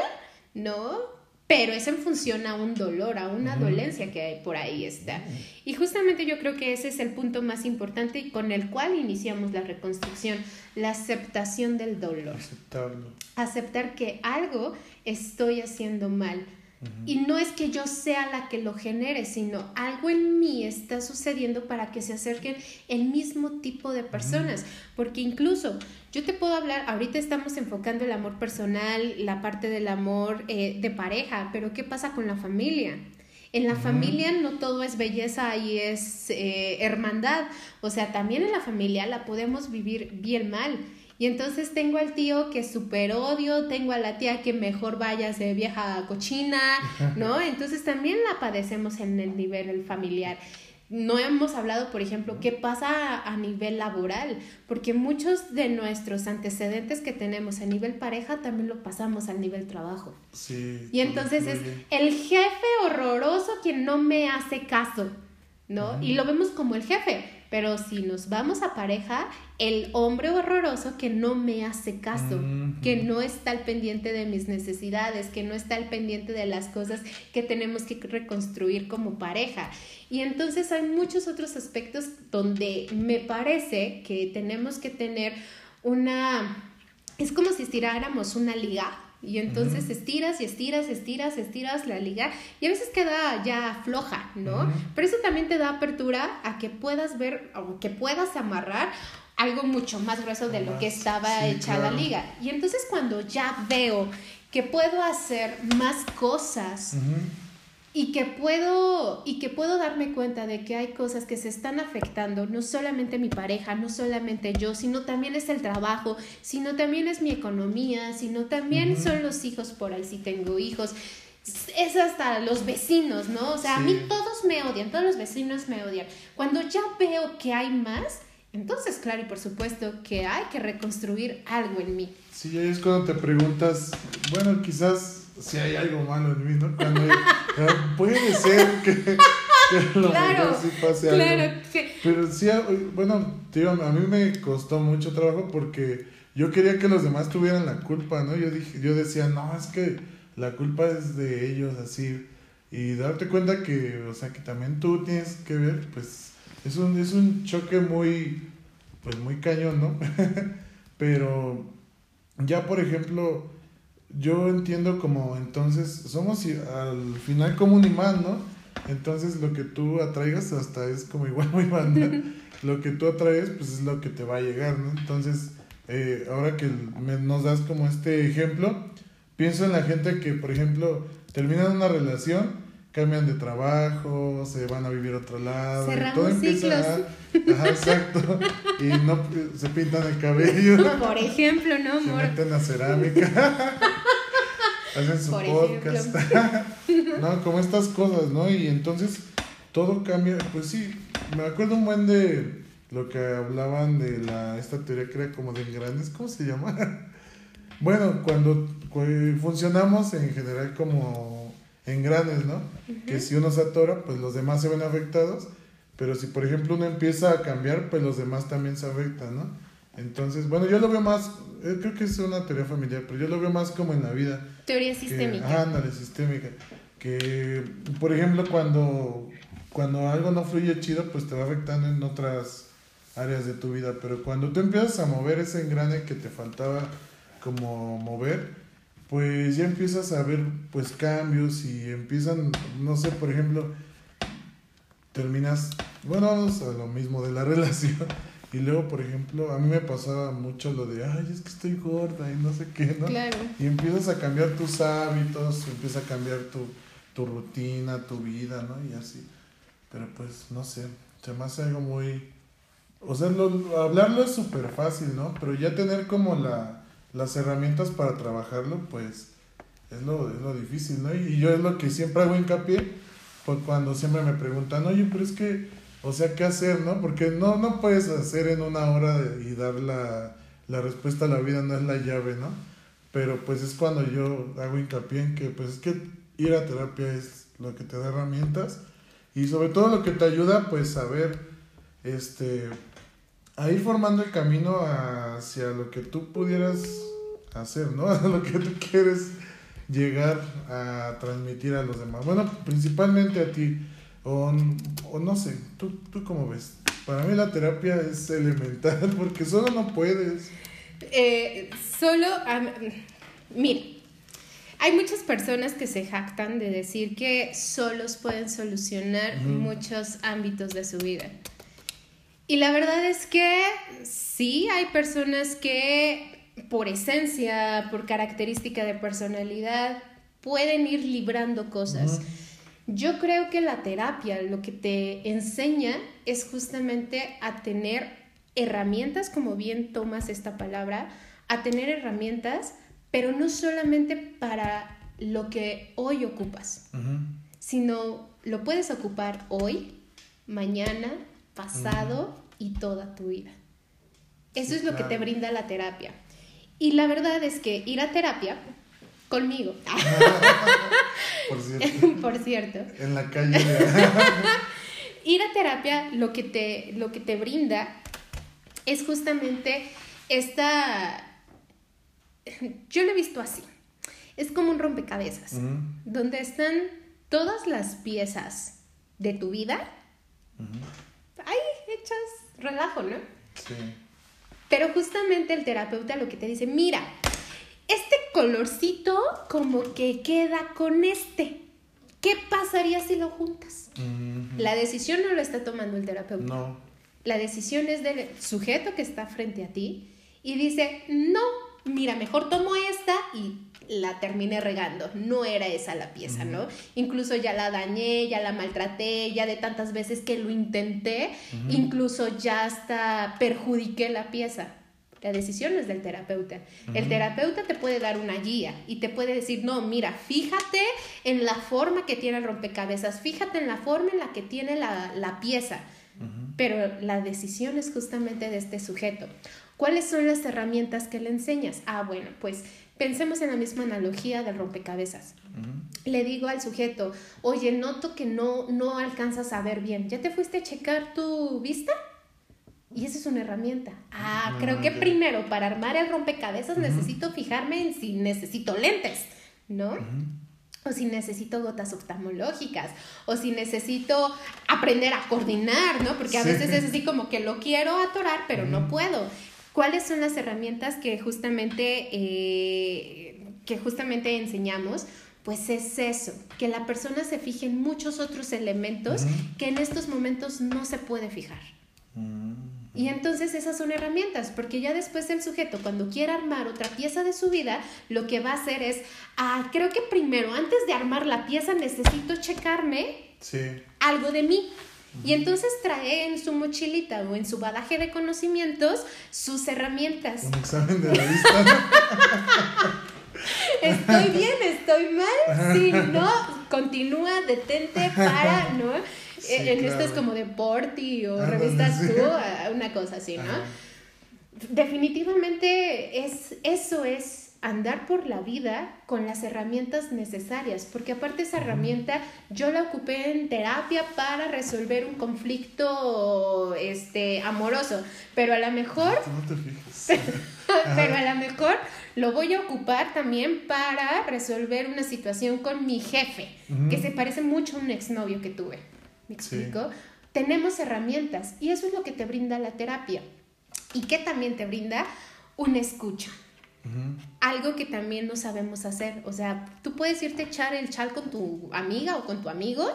¿no? Pero es en función a un dolor, a una dolencia que por ahí está. Y justamente yo creo que ese es el punto más importante y con el cual iniciamos la reconstrucción, la aceptación del dolor. Aceptarlo. Aceptar que algo estoy haciendo mal, y no es que yo sea la que lo genere, sino algo en mí está sucediendo para que se acerquen el mismo tipo de personas. Porque incluso yo te puedo hablar, ahorita estamos enfocando el amor personal, la parte del amor eh, de pareja, pero ¿qué pasa con la familia? En la familia no todo es belleza y es eh, hermandad. O sea, también en la familia la podemos vivir bien mal. Y entonces tengo al tío que súper odio, tengo a la tía que mejor vaya a ser vieja cochina, ¿no? Entonces también la padecemos en el nivel familiar. No hemos hablado, por ejemplo, qué pasa a nivel laboral, porque muchos de nuestros antecedentes que tenemos a nivel pareja también lo pasamos al nivel trabajo. Sí. Y entonces es el jefe horroroso quien no me hace caso, ¿no? Y lo vemos como el jefe, pero si nos vamos a pareja, el hombre horroroso que no me hace caso, que no está al pendiente de mis necesidades, que no está al pendiente de las cosas que tenemos que reconstruir como pareja. Y entonces hay muchos otros aspectos donde me parece que tenemos que tener una... Es como si estiráramos una liga y entonces estiras y estiras, estiras, estiras la liga y a veces queda ya floja, ¿no? Pero eso también te da apertura a que puedas ver o que puedas amarrar algo mucho más grueso de lo que estaba hecha la liga. Y entonces cuando ya veo que puedo hacer más cosas, y que puedo y que puedo darme cuenta de que hay cosas que se están afectando no solamente mi pareja no solamente yo sino también es el trabajo sino también es mi economía sino también son los hijos por ahí si tengo hijos. Es hasta los vecinos no o sea a mí todos me odian todos los vecinos me odian. Cuando ya veo que hay más entonces claro y por supuesto que hay que reconstruir algo en mí. Sí es cuando te preguntas bueno quizás si hay algo malo en mí, ¿no? Cuando puede ser que, lo claro, sí pase algo. Pero sí, bueno, tío, a mí me costó mucho trabajo porque yo quería que los demás tuvieran la culpa, ¿no? Yo dije, yo decía, no, es que la culpa es de ellos, así. Y darte cuenta que, o sea, que también tú tienes que ver, pues, es un, es un choque muy, pues, muy cañón, ¿no? Pero ya, por ejemplo, yo entiendo como entonces somos al final como un imán, ¿no? Entonces lo que tú atraigas hasta es como igual muy banda. lo que tú atraes pues es lo que te va a llegar, ¿no? Entonces, eh, ahora que me, nos das como este ejemplo, pienso en la gente que, por ejemplo, terminan una relación, cambian de trabajo, se van a vivir a otro lado, y todo empieza a, ajá, exacto, y no se pintan el cabello. Por ejemplo, ¿no, amor? Se meten a cerámica. hacen su podcast. no, como estas cosas, ¿no? Y entonces todo cambia, pues sí, me acuerdo un buen de lo que hablaban de la esta teoría que era como de grandes, ¿cómo se llama? bueno, cuando, funcionamos en general como en grandes, ¿no? Que si uno se atora, pues los demás se ven afectados, pero si por ejemplo uno empieza a cambiar, pues los demás también se afectan, ¿no? Entonces, bueno, yo lo veo más, eh, creo que es una teoría familiar, pero yo lo veo más como en la vida. Teoría sistémica. ándale, sistémica. Que, por ejemplo, cuando, cuando algo no fluye chido, pues te va afectando en otras áreas de tu vida. Pero cuando tú empiezas a mover ese engrane que te faltaba como mover, pues ya empiezas a ver pues cambios y empiezan, no sé, por ejemplo, terminas, bueno, vamos a lo mismo de la relación y luego, por ejemplo, a mí me pasaba mucho lo de, ay, es que estoy gorda y no sé qué, ¿no? Claro. Y empiezas a cambiar tus hábitos, empieza a cambiar tu, tu rutina, tu vida, ¿no? Y así. Pero pues, no sé, se me hace algo muy... O sea, hablarlo es súper fácil, ¿no? Pero ya tener como la, las herramientas para trabajarlo, pues es lo, es lo difícil, ¿no? Y, yo es lo que siempre hago hincapié, pues cuando siempre me preguntan, oye, pero es que o sea, ¿qué hacer, no? Porque no, no puedes hacer en una hora y dar la, respuesta a la vida, no es la llave, ¿no? Pero pues es cuando yo hago hincapié en que, pues es que ir a terapia es lo que te da herramientas y sobre todo lo que te ayuda, pues a ver, este, a ir formando el camino hacia lo que tú pudieras hacer, ¿no? A lo que tú quieres llegar a transmitir a los demás. Bueno, principalmente a ti o, o no sé, ¿tú, ¿tú cómo ves? Para mí la terapia es elemental porque solo no puedes. Eh, solo, mira, hay muchas personas que se jactan de decir que solos pueden solucionar muchos ámbitos de su vida. Y la verdad es que sí, hay personas que por esencia, por característica de personalidad, pueden ir librando cosas. Yo creo que la terapia lo que te enseña es justamente a tener herramientas, como bien tomas esta palabra, a tener herramientas, pero no solamente para lo que hoy ocupas, sino lo puedes ocupar hoy, mañana, pasado y toda tu vida. Eso es lo que te brinda la terapia. Y la verdad es que ir a terapia Conmigo. Por cierto. Por cierto. En la calle. Ir a terapia lo que te, lo que te brinda es justamente esta... Yo lo he visto así. Es como un rompecabezas, donde están todas las piezas de tu vida ahí hechas relajo, ¿no? Sí. Pero justamente el terapeuta lo que te dice, mira, este colorcito como que queda con este. ¿Qué pasaría si lo juntas? La decisión no lo está tomando el terapeuta. No. La decisión es del sujeto que está frente a ti y dice, no, mira, mejor tomo esta y la terminé regando. No era esa la pieza, ¿no? Incluso ya la dañé, ya la maltraté, ya de tantas veces que lo intenté, incluso ya hasta perjudiqué la pieza. La decisión es del terapeuta. El terapeuta te puede dar una guía y te puede decir, no, mira, fíjate en la forma que tiene el rompecabezas, fíjate en la forma en la que tiene la, pieza. Pero la decisión es justamente de este sujeto. ¿Cuáles son las herramientas que le enseñas? Ah, bueno, pues pensemos en la misma analogía del rompecabezas. Le digo al sujeto, oye, noto que no, no alcanzas a ver bien. ¿Ya te fuiste a checar tu vista? Y esa es una herramienta. Ah, creo que primero para armar el rompecabezas necesito fijarme en si necesito lentes, ¿no? O si necesito gotas oftalmológicas, o si necesito aprender a coordinar, ¿no? Porque a veces es así como que lo quiero atorar, pero no puedo. ¿Cuáles son las herramientas que justamente, eh, que justamente enseñamos? Pues es eso, que la persona se fije en muchos otros elementos que en estos momentos no se puede fijar. Mm. Y entonces esas son herramientas, porque ya después el sujeto cuando quiera armar otra pieza de su vida, lo que va a hacer es, ah, creo que primero, antes de armar la pieza, necesito checarme algo de mí. Y entonces trae en su mochilita o en su badaje de conocimientos sus herramientas. Un examen de la vista. estoy bien, estoy mal. Si no, continúa, detente, para, ¿no? en esto es como Deporti o revistas tú, una cosa así, ¿no? Definitivamente es, eso es andar por la vida con las herramientas necesarias, porque aparte esa herramienta yo la ocupé en terapia para resolver un conflicto este amoroso, pero a lo mejor pero a lo mejor lo voy a ocupar también para resolver una situación con mi jefe, que se parece mucho a un exnovio que tuve. ¿Me explico? Tenemos herramientas y eso es lo que te brinda la terapia. ¿Y qué también te brinda? Una escucha. Algo que también no sabemos hacer. O sea, tú puedes irte a echar el chal con tu amiga o con tu amigo.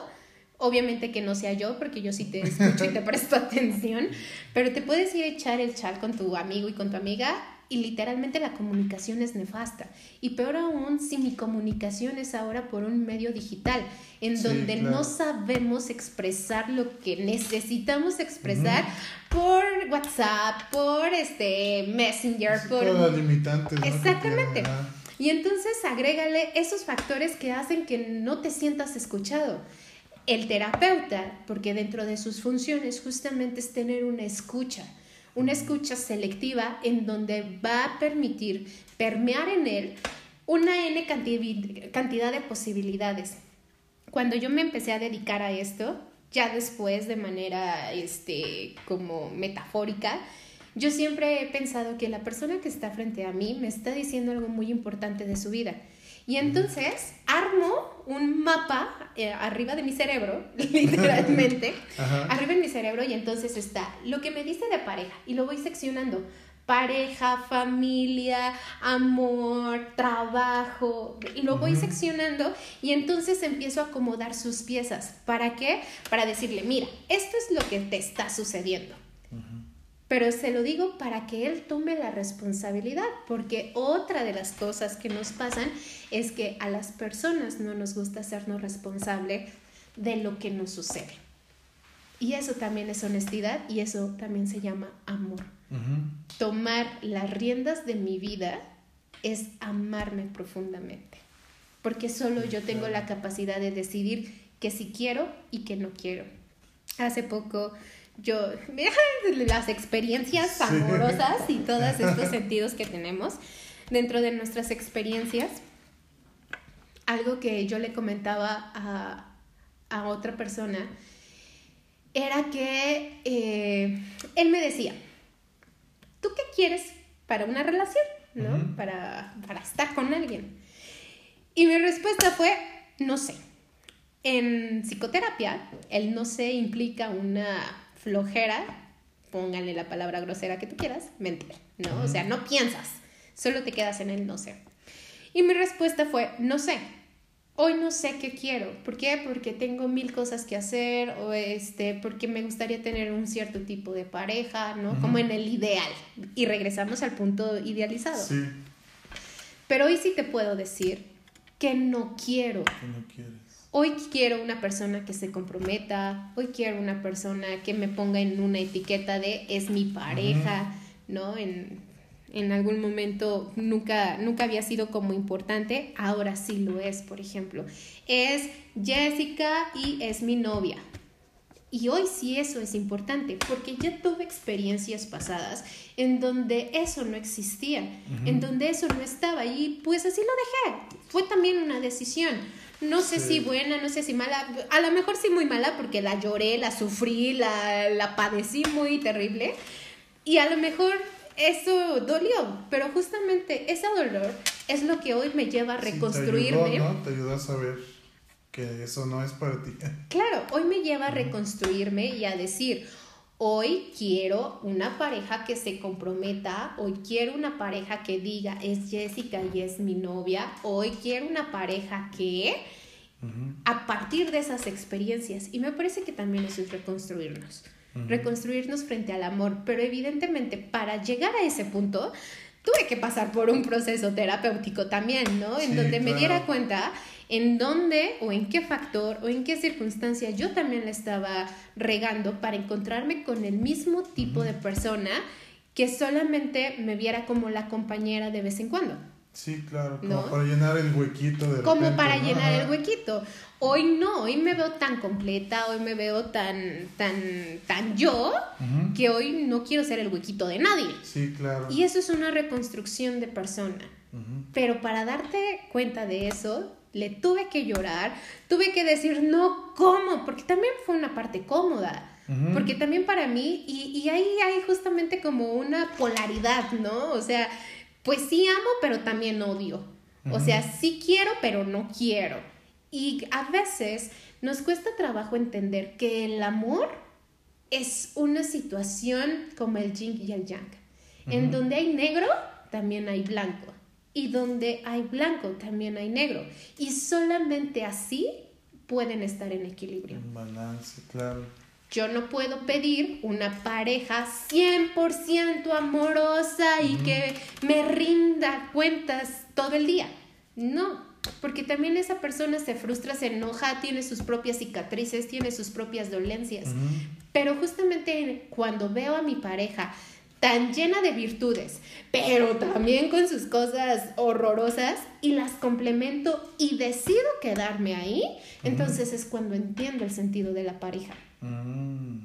Obviamente que no sea yo, porque yo sí te escucho y te presto atención. Pero te puedes ir a echar el chal con tu amigo y con tu amiga y literalmente la comunicación es nefasta. Y peor aún si mi comunicación es ahora por un medio digital, en donde no sabemos expresar lo que necesitamos expresar por WhatsApp, por este Messenger, por... limitantes. Exactamente. Y entonces agrégale esos factores que hacen que no te sientas escuchado. El terapeuta, porque dentro de sus funciones justamente es tener una escucha una escucha selectiva en donde va a permitir permear en él una N cantidad de posibilidades. Cuando yo me empecé a dedicar a esto, ya después de manera este, como metafórica, yo siempre he pensado que la persona que está frente a mí me está diciendo algo muy importante de su vida y entonces armo un mapa eh, arriba de mi cerebro, literalmente, arriba de mi cerebro y entonces está lo que me dice de pareja y lo voy seccionando. Pareja, familia, amor, trabajo, y lo voy seccionando y entonces empiezo a acomodar sus piezas. ¿Para qué? Para decirle, mira, esto es lo que te está sucediendo pero se lo digo para que él tome la responsabilidad, porque otra de las cosas que nos pasan es que a las personas no nos gusta hacernos responsable de lo que nos sucede. Y eso también es honestidad y eso también se llama amor. Tomar las riendas de mi vida es amarme profundamente, porque solo yo tengo la capacidad de decidir que si quiero y que no quiero. Hace poco yo, las experiencias amorosas y todos estos sentidos que tenemos dentro de nuestras experiencias, algo que yo le comentaba a, otra persona era que eh, él me decía, ¿tú qué quieres para una relación? ¿No? para, para estar con alguien. Y mi respuesta fue, no sé. En psicoterapia, el no sé implica una flojera, pónganle la palabra grosera que tú quieras, mentir, ¿no? O sea, no piensas, solo te quedas en el no sé. Y mi respuesta fue, no sé. Hoy no sé qué quiero. ¿Por qué? Porque tengo mil cosas que hacer o este, porque me gustaría tener un cierto tipo de pareja, ¿no? Como en el ideal. Y regresamos al punto idealizado. Sí. Pero hoy sí te puedo decir que no quiero. Que no quieres. Hoy quiero una persona que se comprometa, hoy quiero una persona que me ponga en una etiqueta de es mi pareja, ¿no? En, en algún momento nunca, nunca había sido como importante, ahora sí lo es, por ejemplo. Es Jessica y es mi novia. Y hoy sí eso es importante, porque ya tuve experiencias pasadas en donde eso no existía, en donde eso no estaba, y pues así lo dejé. Fue también una decisión no sé si buena, no sé si mala, a lo mejor sí muy mala porque la lloré, la sufrí, la, la padecí muy terrible, Y a lo mejor eso dolió, pero justamente ese dolor es lo que hoy me lleva a reconstruirme. te, ayudó, ¿no? te ayudó a saber que eso no es para ti. Claro, hoy me lleva a reconstruirme y a decir, hoy quiero una pareja que se comprometa, hoy quiero una pareja que diga, es Jessica y es mi novia, hoy quiero una pareja que... A partir de esas experiencias, y me parece que también eso es reconstruirnos reconstruirnos frente al amor, pero evidentemente para llegar a ese punto tuve que pasar por un proceso terapéutico también, ¿no? En donde me diera cuenta en dónde o en qué factor o en qué circunstancia yo también la estaba regando para encontrarme con el mismo tipo de persona que solamente me viera como la compañera de vez en cuando. Sí, claro, como para llenar el huequito de Como para llenar el huequito. Hoy no, hoy me veo tan completa, hoy me veo tan, tan, tan yo, que hoy no quiero ser el huequito de nadie. Sí, claro. Y eso es una reconstrucción de persona. Pero para darte cuenta de eso, le tuve que llorar, tuve que decir, no, ¿cómo? Porque también fue una parte cómoda. Porque también para mí, y, y ahí hay justamente como una polaridad, ¿no? O sea, pues sí amo, pero también odio. O sea, sí quiero, pero no quiero. Y a veces nos cuesta trabajo entender que el amor es una situación como el yin y el yang. En donde hay negro, también hay blanco. Y donde hay blanco, también hay negro. Y solamente así pueden estar en equilibrio. En balance, claro. Yo no puedo pedir una pareja 100% amorosa y que me rinda cuentas todo el día. No, porque también esa persona se frustra, se enoja, tiene sus propias cicatrices, tiene sus propias dolencias. Pero justamente cuando veo a mi pareja tan llena de virtudes, pero también con sus cosas horrorosas y las complemento y decido quedarme ahí, entonces es cuando entiendo el sentido de la pareja. Mm.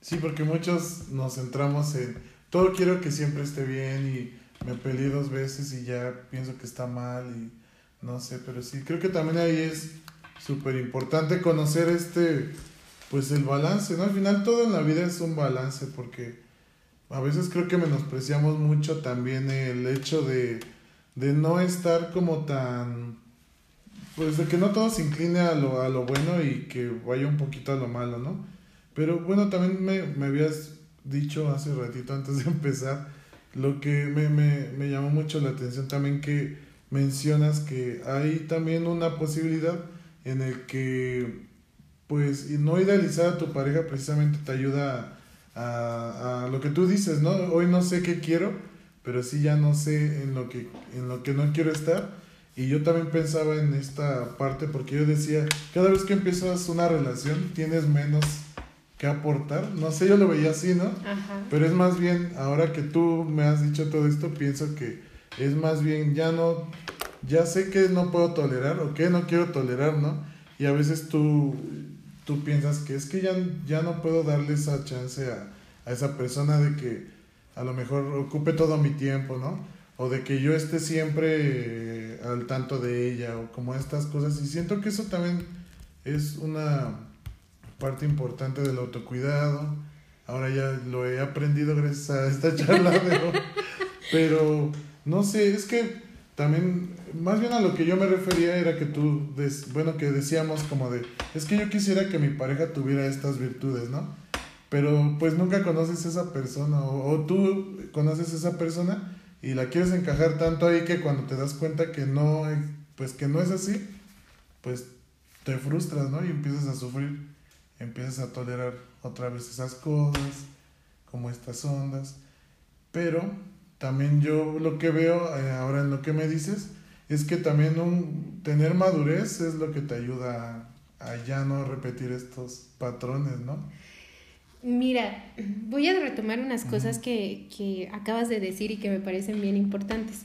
Sí, porque muchos nos centramos en todo quiero que siempre esté bien y me peleé dos veces y ya pienso que está mal y no sé, pero sí, creo que también ahí es súper importante conocer este, pues el balance, ¿no? Al final todo en la vida es un balance porque a veces creo que menospreciamos mucho también el hecho de, de no estar como tan pues de que no todo se incline a lo, a lo bueno y que vaya un poquito a lo malo, ¿no? Pero bueno, también me, me habías dicho hace ratito antes de empezar, lo que me, me, me llamó mucho la atención también que mencionas que hay también una posibilidad en el que pues no idealizar a tu pareja precisamente te ayuda a, a, lo que tú dices, ¿no? Hoy no sé qué quiero, pero sí ya no sé en lo que, en lo que no quiero estar y yo también pensaba en esta parte porque yo decía, cada vez que empiezas una relación tienes menos que aportar. No sé, yo lo veía así, ¿no? Ajá. Pero es más bien, ahora que tú me has dicho todo esto, pienso que es más bien, ya no, ya sé que no puedo tolerar o que no quiero tolerar, ¿no? Y a veces tú, tú piensas que es que ya, ya no puedo darle esa chance a, a esa persona de que a lo mejor ocupe todo mi tiempo, ¿no? o de que yo esté siempre eh, al tanto de ella o como estas cosas y siento que eso también es una parte importante del autocuidado ahora ya lo he aprendido gracias a esta charla pero no sé es que también más bien a lo que yo me refería era que tú bueno que decíamos como de es que yo quisiera que mi pareja tuviera estas virtudes no pero pues nunca conoces a esa persona o, tú conoces a esa persona y la quieres encajar tanto ahí que cuando te das cuenta que no, pues que no es así, pues te frustras, ¿no? Y empiezas a sufrir, empiezas a tolerar otra vez esas cosas, como estas ondas. Pero también yo lo que veo eh, ahora en lo que me dices es que también un, tener madurez es lo que te ayuda a, a ya no repetir estos patrones, ¿no? Mira, voy a retomar unas cosas que, acabas de decir y que me parecen bien importantes.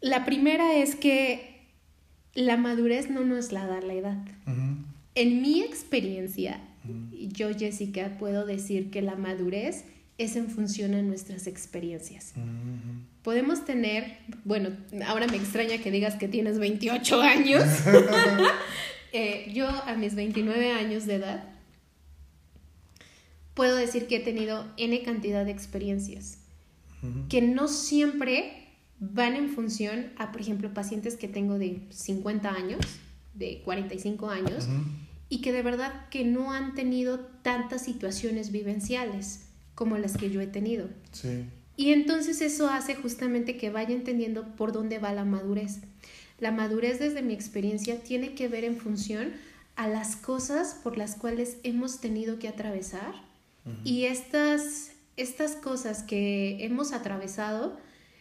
La primera es que la madurez no nos la da la edad. En mi experiencia, yo, Jessica, puedo decir que la madurez es en función a nuestras experiencias. Podemos tener, bueno, ahora me extraña que digas que tienes 28 años. Eh, yo a mis 29 años de edad puedo decir que he tenido N cantidad de experiencias que no siempre van en función a, por ejemplo, pacientes que tengo de 50 años, de 45 años, y que de verdad que no han tenido tantas situaciones vivenciales como las que yo he tenido. Sí. Y entonces eso hace justamente que vaya entendiendo por dónde va la madurez. La madurez desde mi experiencia tiene que ver en función a las cosas por las cuales hemos tenido que atravesar y estas, estas cosas que hemos atravesado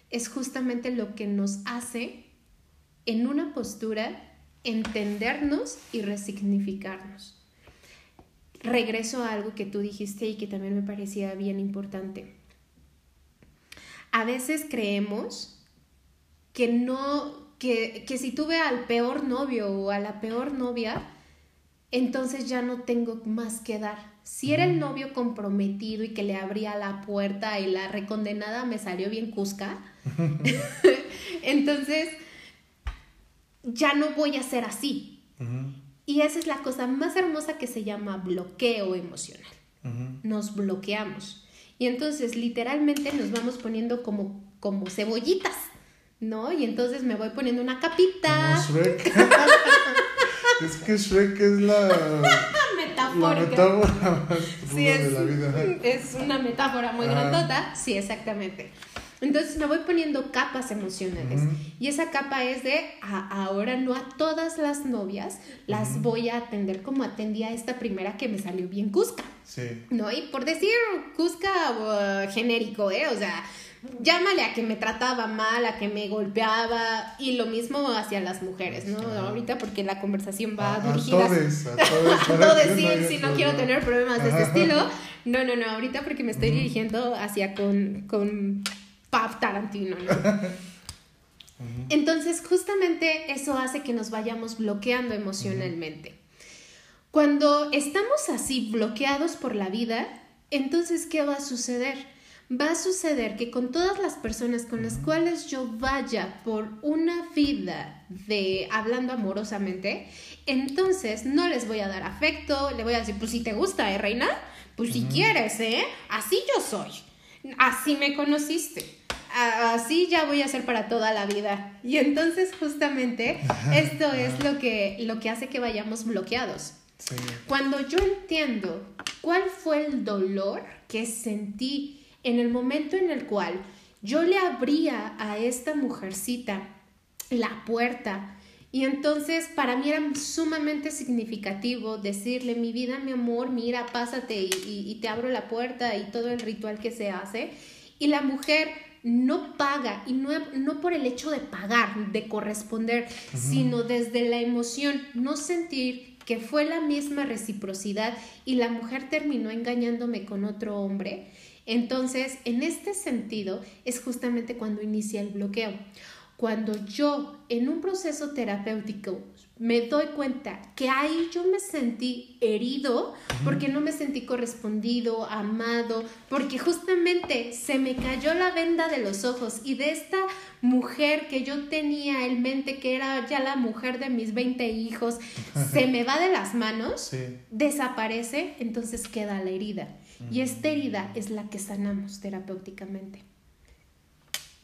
es justamente lo que nos hace en una postura entendernos y resignificarnos. Regreso a algo que tú dijiste y que también me parecía bien importante. A veces creemos que no, que, que si tuve al peor novio o a la peor novia, entonces ya no tengo más que dar. Si era el novio comprometido y que le abría la puerta y la recondenada me salió bien cusca, entonces ya no voy a ser así. Y esa es la cosa más hermosa que se llama bloqueo emocional. Nos bloqueamos. Y entonces literalmente nos vamos poniendo como, como cebollitas, ¿no? Y entonces me voy poniendo una capita. es que Shrek es la metafórica. sí, es, es una metáfora muy grandota. Sí, exactamente. Entonces me voy poniendo capas emocionales. Y esa capa es de ahora no a todas las novias las voy a atender como atendía a esta primera que me salió bien Cusca. Sí. ¿No? Y por decir Cusca uh, genérico, ¿eh? O sea, llámale a que me trataba mal, a que me golpeaba y lo mismo hacia las mujeres, ¿no? Ahorita porque la conversación va a, dirigida a todos, a todos, decir si no quiero tener problemas de este estilo. No, no, no, ahorita porque me estoy dirigiendo hacia con, con Pap Tarantino, ¿no? Entonces, justamente eso hace que nos vayamos bloqueando emocionalmente. Cuando estamos así bloqueados por la vida, entonces, ¿qué va a suceder? va a suceder que con todas las personas con las cuales yo vaya por una vida de hablando amorosamente, entonces no les voy a dar afecto, le voy a decir, pues si te gusta, ¿eh, reina? Pues si quieres, ¿eh? Así yo soy. Así me conociste. Así ya voy a ser para toda la vida. Y entonces justamente esto es lo que, lo que hace que vayamos bloqueados. Cuando yo entiendo cuál fue el dolor que sentí en el momento en el cual yo le abría a esta mujercita la puerta y entonces para mí era sumamente significativo decirle, mi vida, mi amor, mira, pásate y, te abro la puerta y todo el ritual que se hace. Y la mujer no paga, y no, no por el hecho de pagar, de corresponder, sino desde la emoción, no sentir que fue la misma reciprocidad y la mujer terminó engañándome con otro hombre entonces, en este sentido, es justamente cuando inicia el bloqueo. Cuando yo en un proceso terapéutico me doy cuenta que ahí yo me sentí herido porque no me sentí correspondido, amado, porque justamente se me cayó la venda de los ojos y de esta mujer que yo tenía en mente que era ya la mujer de mis 20 hijos, se me va de las manos, desaparece, entonces queda la herida. Y esta herida es la que sanamos terapéuticamente.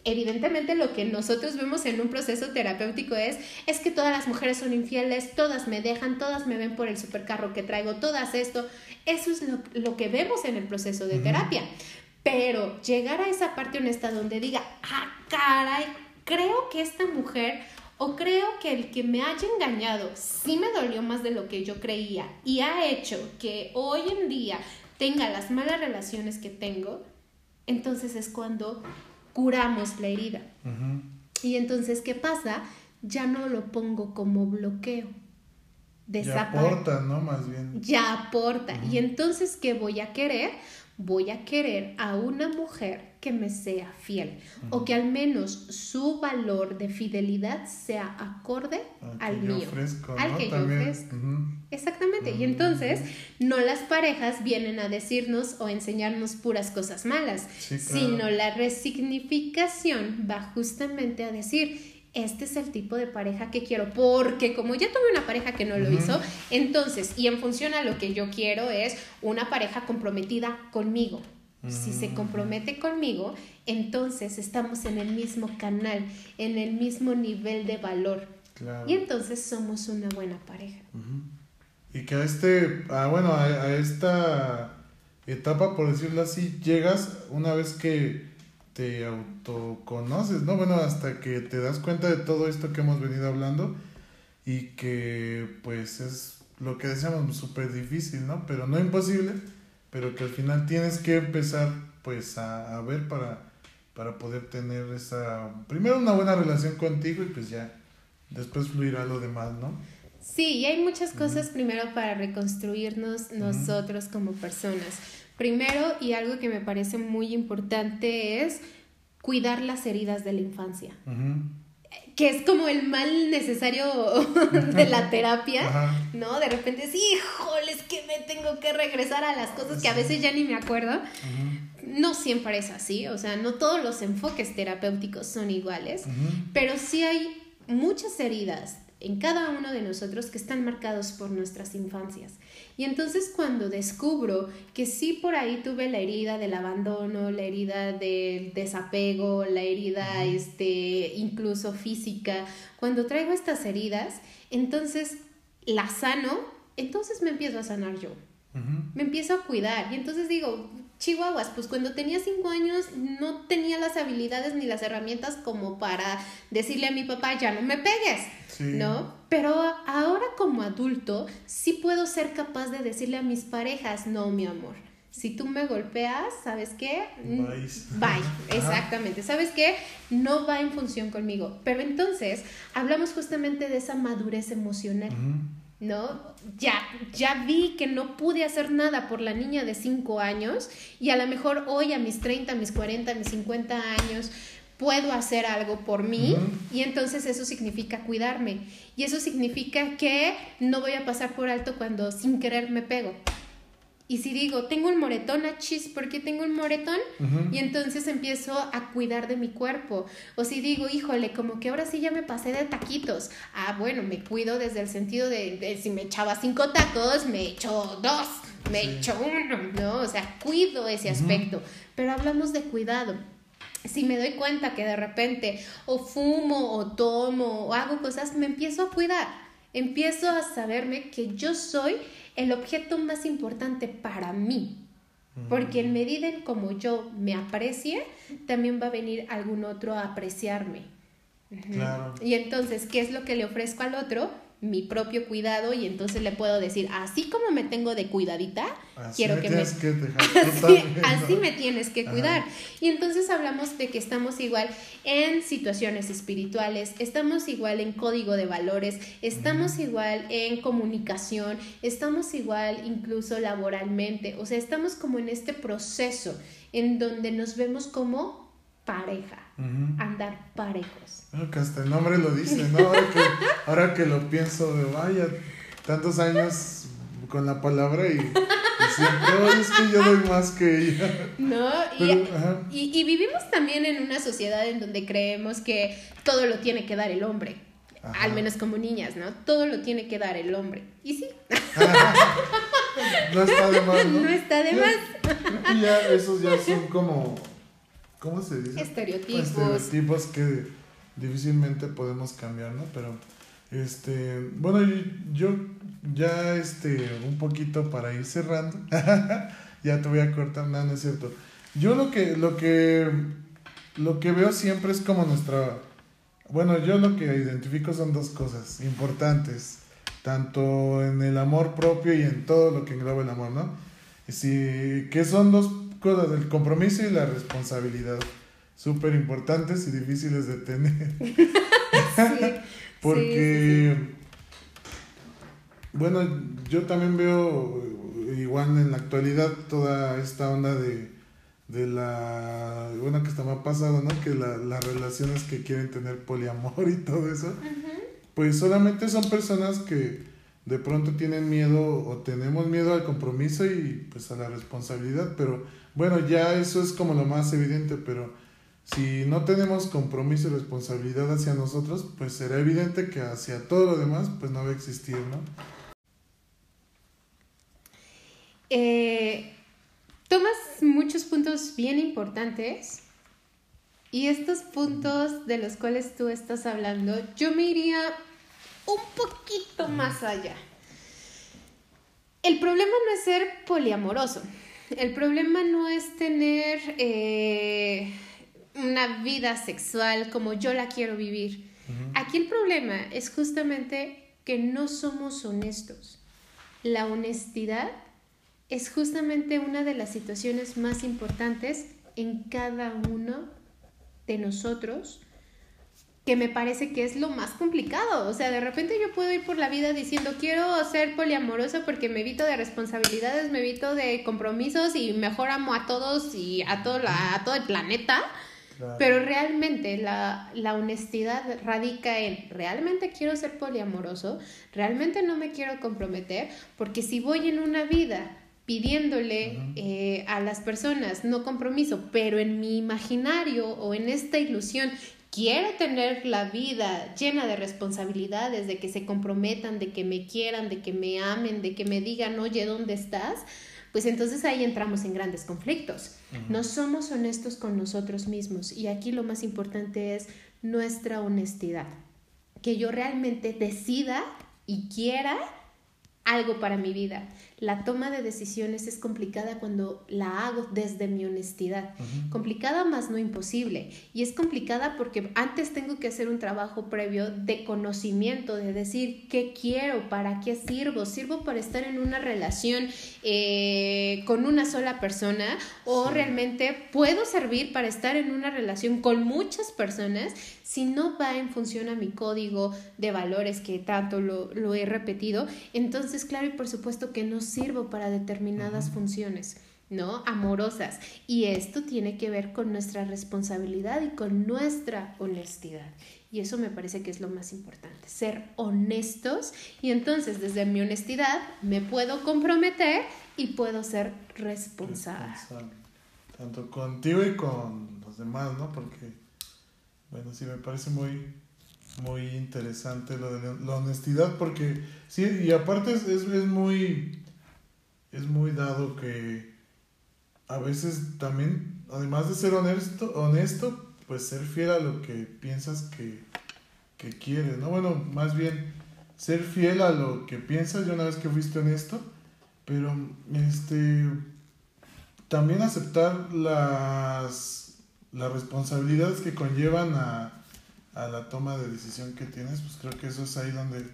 Evidentemente lo que nosotros vemos en un proceso terapéutico es, es que todas las mujeres son infieles, todas me dejan, todas me ven por el supercarro que traigo, todas esto. Eso es lo, que vemos en el proceso de terapia. Pero llegar a esa parte honesta donde diga, ah, caray, creo que esta mujer o creo que el que me haya engañado sí me dolió más de lo que yo creía y ha hecho que hoy en día tenga las malas relaciones que tengo, entonces es cuando curamos la herida. Y entonces, ¿qué pasa? Ya no lo pongo como bloqueo. Ya aporta, ¿no? Más bien. Ya aporta. Y entonces, ¿qué voy a querer? Voy a querer a una mujer que me sea fiel o que al menos su valor de fidelidad sea acorde al mío, al que yo ofrezco. Exactamente. Y entonces no las parejas vienen a decirnos o enseñarnos puras cosas malas, sino la resignificación va justamente a decir, este es el tipo de pareja que quiero, porque como ya tuve una pareja que no lo hizo, entonces, y en función a lo que yo quiero es una pareja comprometida conmigo. Si se mm. compromete conmigo, entonces estamos en el mismo canal, en el mismo nivel de valor. Y entonces somos una buena pareja. Y que a este, ah, bueno, a esta etapa, por decirlo así, llegas una vez que te autoconoces, ¿no? Bueno, hasta que te das cuenta de todo esto que hemos venido hablando y que pues es lo que decíamos súper difícil, ¿no? Pero no imposible, pero que al final tienes que empezar pues a, a ver para, para poder tener esa, primero una buena relación contigo y pues ya después fluirá lo demás, ¿no? Sí, y hay muchas cosas primero para reconstruirnos nosotros como personas. Primero, y algo que me parece muy importante es cuidar las heridas de la infancia. Que es como el mal necesario de la terapia, ¿no? De repente, sí, híjoles, que me tengo que regresar a las cosas que a veces ya ni me acuerdo. No siempre es así, o sea, no todos los enfoques terapéuticos son iguales, pero sí hay muchas heridas en cada uno de nosotros que están marcados por nuestras infancias. Y entonces cuando descubro que sí por ahí tuve la herida del abandono, la herida del desapego, la herida este, incluso física, cuando traigo estas heridas, entonces las sano, entonces me empiezo a sanar yo. Me empiezo a cuidar. Y entonces digo, Chihuahuas, pues cuando tenía cinco años no tenía las habilidades ni las herramientas como para decirle a mi papá, ya no me pegues, ¿no? Pero ahora como adulto sí puedo ser capaz de decirle a mis parejas, no, mi amor. Si tú me golpeas, ¿sabes qué? Mm, bye. Exactamente. ¿Sabes qué? No va en función conmigo. Pero entonces hablamos justamente de esa madurez emocional. ¿No? Ya, ya vi que no pude hacer nada por la niña de 5 años y a lo mejor hoy a mis 30, mis 40, mis 50 años puedo hacer algo por mí y entonces eso significa cuidarme y eso significa que no voy a pasar por alto cuando sin querer me pego. Y si digo, tengo un moretón, achis, ah, ¿por qué tengo un moretón? Y entonces empiezo a cuidar de mi cuerpo. O si digo, híjole, como que ahora sí ya me pasé de taquitos. Ah, bueno, me cuido desde el sentido de, si me echaba cinco tacos, me echo dos, me echo uno, ¿no? O sea, cuido ese aspecto. Pero hablamos de cuidado si me doy cuenta que de repente o fumo o tomo o hago cosas, me empiezo a cuidar. Empiezo a saberme que yo soy el objeto más importante para mí. Porque en medida en como yo me aprecie, también va a venir algún otro a apreciarme. Claro. Y entonces, ¿qué es lo que le ofrezco al otro? Mi propio cuidado y entonces le puedo decir, así como me tengo de cuidadita, quiero que me... así, me tienes que cuidar. Y entonces hablamos de que estamos igual en situaciones espirituales, estamos igual en código de valores, estamos igual en comunicación, estamos igual incluso laboralmente, o sea, estamos como en este proceso en donde nos vemos como pareja andar parejos. que hasta el nombre lo dice, ¿no? Ahora que, lo pienso, de vaya, tantos años con la palabra y, siempre, es que yo doy más que ella. No, y, y, vivimos también en una sociedad en donde creemos que todo lo tiene que dar el hombre. Al menos como niñas, ¿no? Todo lo tiene que dar el hombre. Y sí. no está de más, ¿no? No está de más. Y ya, esos ya son como ¿cómo se dice? Estereotipos. Estereotipos que difícilmente podemos cambiar, ¿no? Pero, este, bueno, yo ya, este, un poquito para ir cerrando, ya te voy a cortar, nada, no, es cierto. Yo lo que, lo que, lo que veo siempre es como nuestra, bueno, yo lo que identifico son dos cosas importantes, tanto en el amor propio y en todo lo que engloba el amor, ¿no? Sí, que son dos cosas, el compromiso y la responsabilidad, súper importantes y difíciles de tener. Porque, bueno, yo también veo igual en la actualidad toda esta onda de, de la, bueno, que está más pasado, ¿no? Que la, las relaciones que quieren tener poliamor y todo eso, pues solamente son personas que de pronto tienen miedo o tenemos miedo al compromiso y pues a la responsabilidad, pero bueno, ya eso es como lo más evidente, pero si no tenemos compromiso y responsabilidad hacia nosotros, pues será evidente que hacia todo lo demás, pues no va a existir, ¿no? Eh, tomas muchos puntos bien importantes y estos puntos de los cuales tú estás hablando, yo me iría un poquito más allá. El problema no es ser poliamoroso. El problema no es tener eh, una vida sexual como yo la quiero vivir. Aquí el problema es justamente que no somos honestos. La honestidad es justamente una de las situaciones más importantes en cada uno de nosotros que me parece que es lo más complicado. O sea, de repente yo puedo ir por la vida diciendo quiero ser poliamorosa porque me evito de responsabilidades, me evito de compromisos y mejor amo a todos y a todo, la, a todo el planeta. Pero realmente la, la, honestidad radica en, ¿realmente quiero ser poliamoroso? ¿Realmente no me quiero comprometer? Porque si voy en una vida pidiéndole eh, a las personas no compromiso, pero en mi imaginario o en esta ilusión quiero tener la vida llena de responsabilidades, de que se comprometan, de que me quieran, de que me amen, de que me digan, oye, ¿dónde estás? Pues entonces ahí entramos en grandes conflictos. No somos honestos con nosotros mismos y aquí lo más importante es nuestra honestidad. Que yo realmente decida y quiera algo para mi vida. La toma de decisiones es complicada cuando la hago desde mi honestidad. Complicada más no imposible. Y es complicada porque antes tengo que hacer un trabajo previo de conocimiento, de decir qué quiero, para qué sirvo. ¿Sirvo para estar en una relación eh, con una sola persona o realmente puedo servir para estar en una relación con muchas personas si no va en función a mi código de valores que tanto lo, lo he repetido? Entonces, claro y por supuesto que no sirvo para determinadas funciones. ¿no? Amorosas. Y esto tiene que ver con nuestra responsabilidad y con nuestra honestidad. Y eso me parece que es lo más importante, ser honestos. Y entonces desde mi honestidad me puedo comprometer y puedo ser responsable. Tanto contigo y con los demás, ¿no? Porque, bueno, sí, me parece muy, muy interesante lo de la honestidad, porque sí, y aparte es, es, es muy es muy dado que a veces también, además de ser honesto, honesto pues ser fiel a lo que piensas que, que quieres, ¿no? Bueno, más bien ser fiel a lo que piensas ya una vez que fuiste honesto, pero este también aceptar las, las responsabilidades que conllevan a, a la toma de decisión que tienes, pues creo que eso es ahí donde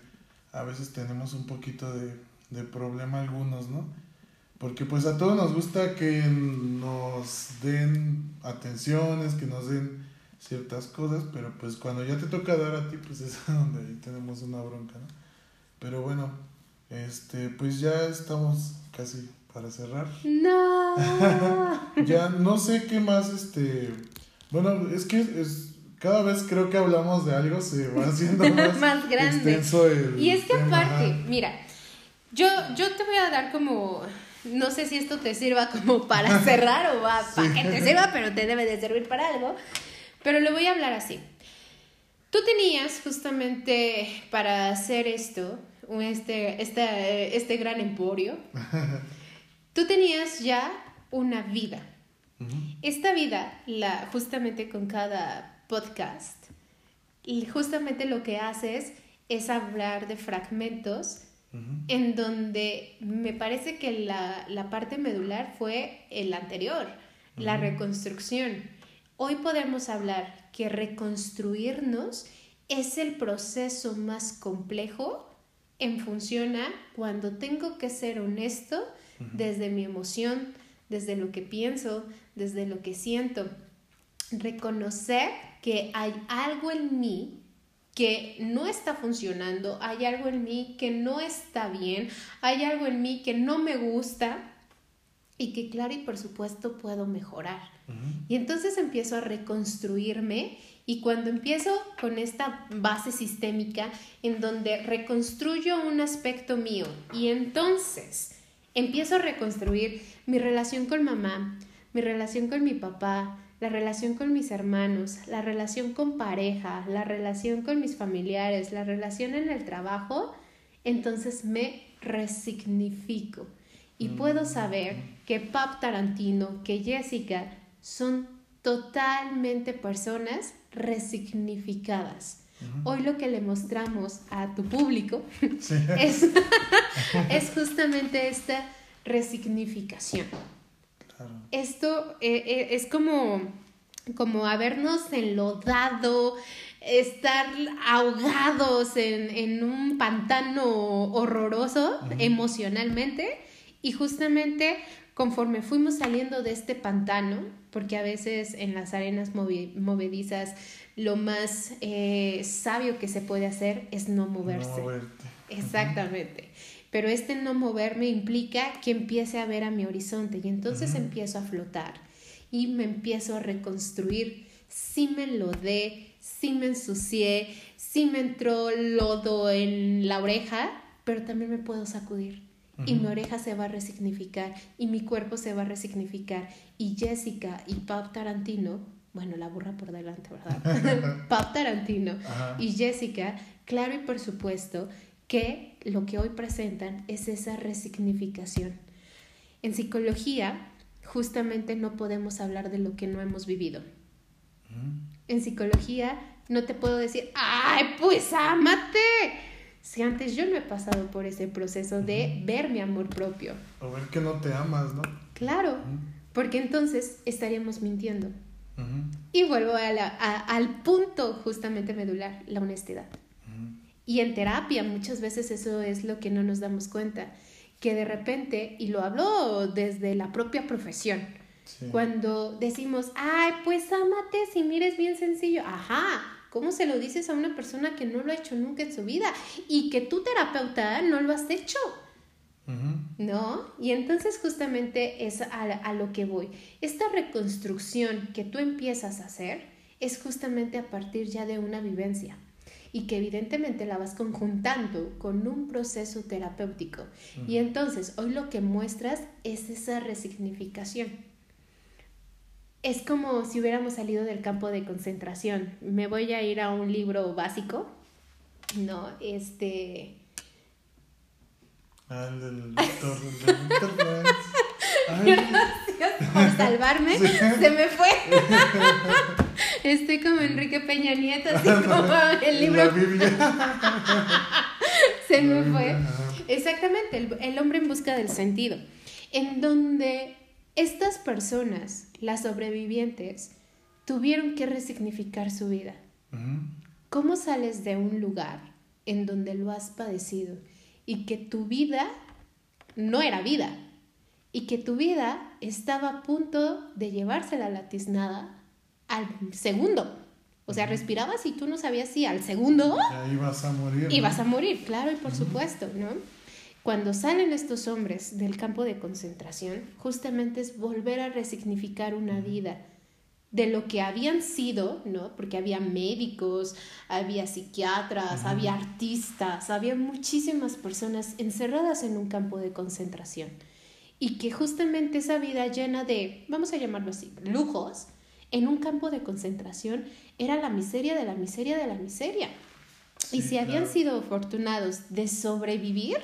a veces tenemos un poquito de, de problema algunos, ¿no? Porque pues a todos nos gusta que nos den atenciones, que nos den ciertas cosas, pero pues cuando ya te toca dar a ti, pues es donde ahí tenemos una bronca, ¿no? Pero bueno, este, pues ya estamos casi para cerrar. No. ya no sé qué más, este, bueno, es que es, cada vez creo que hablamos de algo se va haciendo más, grande. Extenso el y es que aparte, mira, yo, yo te voy a dar como no sé si esto te sirva como para cerrar o va para que te sirva, pero te debe de servir para algo. Pero le voy a hablar así. Tú tenías justamente para hacer esto, este, este, este gran emporio, tú tenías ya una vida. Esta vida, la, justamente con cada podcast, y justamente lo que haces es hablar de fragmentos en donde me parece que la, parte medular fue el anterior, la reconstrucción. Hoy podemos hablar que reconstruirnos es el proceso más complejo en función a cuando tengo que ser honesto desde mi emoción, desde lo que pienso, desde lo que siento. Reconocer que hay algo en mí que no está funcionando, hay algo en mí que no está bien, hay algo en mí que no me gusta y que claro y por supuesto puedo mejorar. Y entonces empiezo a reconstruirme y cuando empiezo con esta base sistémica en donde reconstruyo un aspecto mío y entonces empiezo a reconstruir mi relación con mamá, mi relación con mi papá, la relación con mis hermanos, la relación con pareja, la relación con mis familiares, la relación en el trabajo, entonces me resignifico y puedo Mm. saber que Pap Tarantino, que Jessica son totalmente personas resignificadas. Hoy lo que le mostramos a tu público Sí. es, es justamente esta resignificación. Claro. Esto eh, eh, es como, como habernos enlodado, estar ahogados en, en un pantano horroroso emocionalmente y justamente conforme fuimos saliendo de este pantano, porque a veces en las arenas movedizas lo más eh, sabio que se puede hacer es no moverse. No. Exactamente. Pero este no moverme implica que empiece a ver a mi horizonte y entonces empiezo a flotar y me empiezo a reconstruir. Sí me enlodé, sí me ensucié, sí me entró lodo en la oreja, pero también me puedo sacudir. Y mi oreja se va a resignificar y mi cuerpo se va a resignificar. Y Jessica y Pap Tarantino, bueno, la burra por delante, ¿verdad? Pap Tarantino Ajá. y Jessica, claro y por supuesto que lo que hoy presentan es esa resignificación. En psicología, justamente no podemos hablar de lo que no hemos vivido. Ujú. En psicología no te puedo decir, ay, pues ámate. Si antes yo no he pasado por ese proceso de ver mi amor propio. O ver que no te amas, ¿no? Claro, porque entonces estaríamos mintiendo. Y vuelvo a la- a- al punto justamente medular, la honestidad. Y en terapia muchas veces eso es lo que no nos damos cuenta, que de repente, y lo hablo desde la propia profesión, Sí. cuando decimos, ay, pues ámate si mires bien sencillo, ajá, ¿cómo se lo dices a una persona que no lo ha hecho nunca en su vida y que tu terapeuta no lo has hecho? ¿No? Y entonces justamente es a, a lo que voy. Esta reconstrucción que tú empiezas a hacer es justamente a partir ya de una vivencia y que evidentemente la vas conjuntando con un proceso terapéutico. Y entonces hoy lo que muestras es esa resignificación. Es como si hubiéramos salido del campo de concentración. Me voy a ir a un libro básico. No, este... Ah, el del doctor, del. Ay, Gracias por salvarme. Se me fue. Estoy como Enrique Peña Nieto, así como el La libro Biblia. se me Biblia, fue. Exactamente, el, el hombre en busca del sentido. En donde estas personas, las sobrevivientes, tuvieron que resignificar su vida. Ujú. ¿Cómo sales de un lugar en donde lo has padecido y que tu vida no era vida y que tu vida estaba a punto de llevársela la tiznada al segundo? O sea, respirabas y tú no sabías si al segundo vas a morir. vas a morir, claro, y por supuesto, ¿no? Cuando salen estos hombres del campo de concentración, justamente es volver a resignificar una vida de lo que habían sido, ¿no? Porque había médicos, había psiquiatras, Ujú. había artistas, había muchísimas personas encerradas en un campo de concentración. Y que justamente esa vida llena de, vamos a llamarlo así, lujos, en un campo de concentración era la miseria de la miseria de la miseria. y si habían claro. sido afortunados de sobrevivir,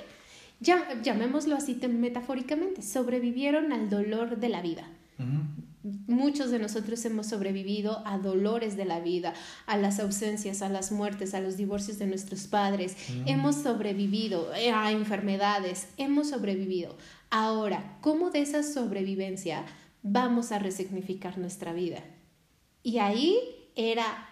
ya, llamémoslo así te- metafóricamente, sobrevivieron al dolor de la vida. Muchos de nosotros hemos sobrevivido a dolores de la vida, a las ausencias, a las muertes, a los divorcios de nuestros padres. Hemos sobrevivido eh, a enfermedades, hemos sobrevivido. Ahora, ¿cómo de esa sobrevivencia vamos a resignificar nuestra vida? Y ahí era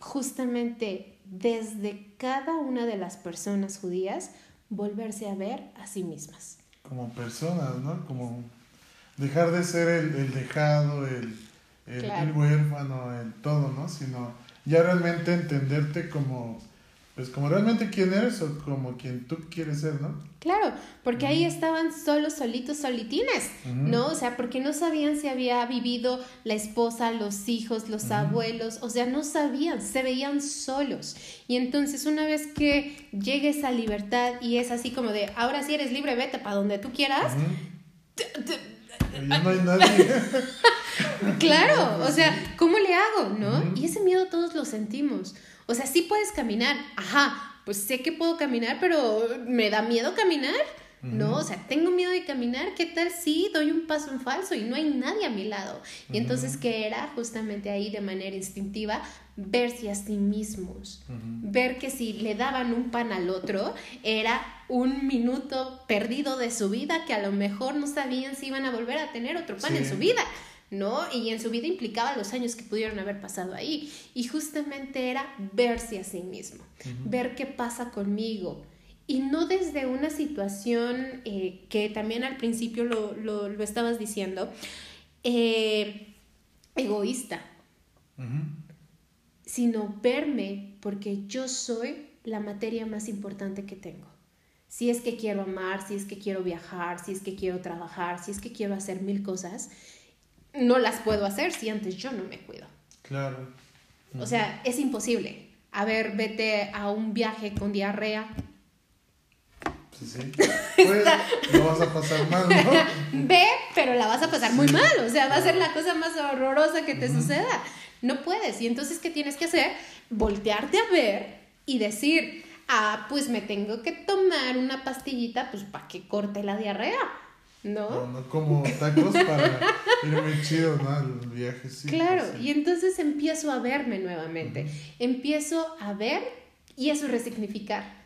justamente desde cada una de las personas judías volverse a ver a sí mismas. Como personas, ¿no? Como dejar de ser el, el dejado, el, el, Claro. el huérfano, el todo, ¿no? Sino ya realmente entenderte como, pues como realmente quién eres o como quien tú quieres ser, ¿no? Claro, porque ahí estaban solos, solitos, solitines. ¿no? O sea, porque no sabían si había vivido la esposa, los hijos, los abuelos, o sea, no sabían, se veían solos. Y entonces una vez que llegue esa libertad y es así como de, ahora sí eres libre, vete para donde tú quieras, ya no hay nadie. Claro, o sea, ¿cómo le hago? ¿No? Y ese miedo todos lo sentimos. O sea, sí puedes caminar, ajá, pues sé que puedo caminar, pero me da miedo caminar. No, o sea, tengo miedo de caminar, ¿qué tal si doy un paso en falso y no hay nadie a mi lado? Y entonces, ¿qué era? Justamente ahí de manera instintiva, verse a sí mismos, ver que si le daban un pan al otro, era un minuto perdido de su vida que a lo mejor no sabían si iban a volver a tener otro pan en su vida. ¿No? Y en su vida implicaba los años que pudieron haber pasado ahí. Y justamente era verse a sí mismo, ver qué pasa conmigo, y no desde una situación eh, que también al principio lo, lo, lo estabas diciendo, eh, egoísta, sino verme porque yo soy la materia más importante que tengo. Si es que quiero amar, si es que quiero viajar, si es que quiero trabajar, si es que quiero hacer mil cosas, no las puedo hacer si antes yo no me cuido. Claro. O sea, es imposible. A ver, vete a un viaje con diarrea, Sí, sí. Pues lo vas a pasar mal, ¿no? Ve, pero la vas a pasar muy mal. O sea, va a ser la cosa más horrorosa que te suceda. No puedes. Y entonces, ¿qué tienes que hacer? Voltearte a ver y decir, ah, pues me tengo que tomar una pastillita, pues para que corte la diarrea. ¿No? No, no como tacos para irme chido, ¿no? Al viaje, sí. Claro, pues sí. y entonces empiezo a verme nuevamente. Empiezo a ver y eso es resignificar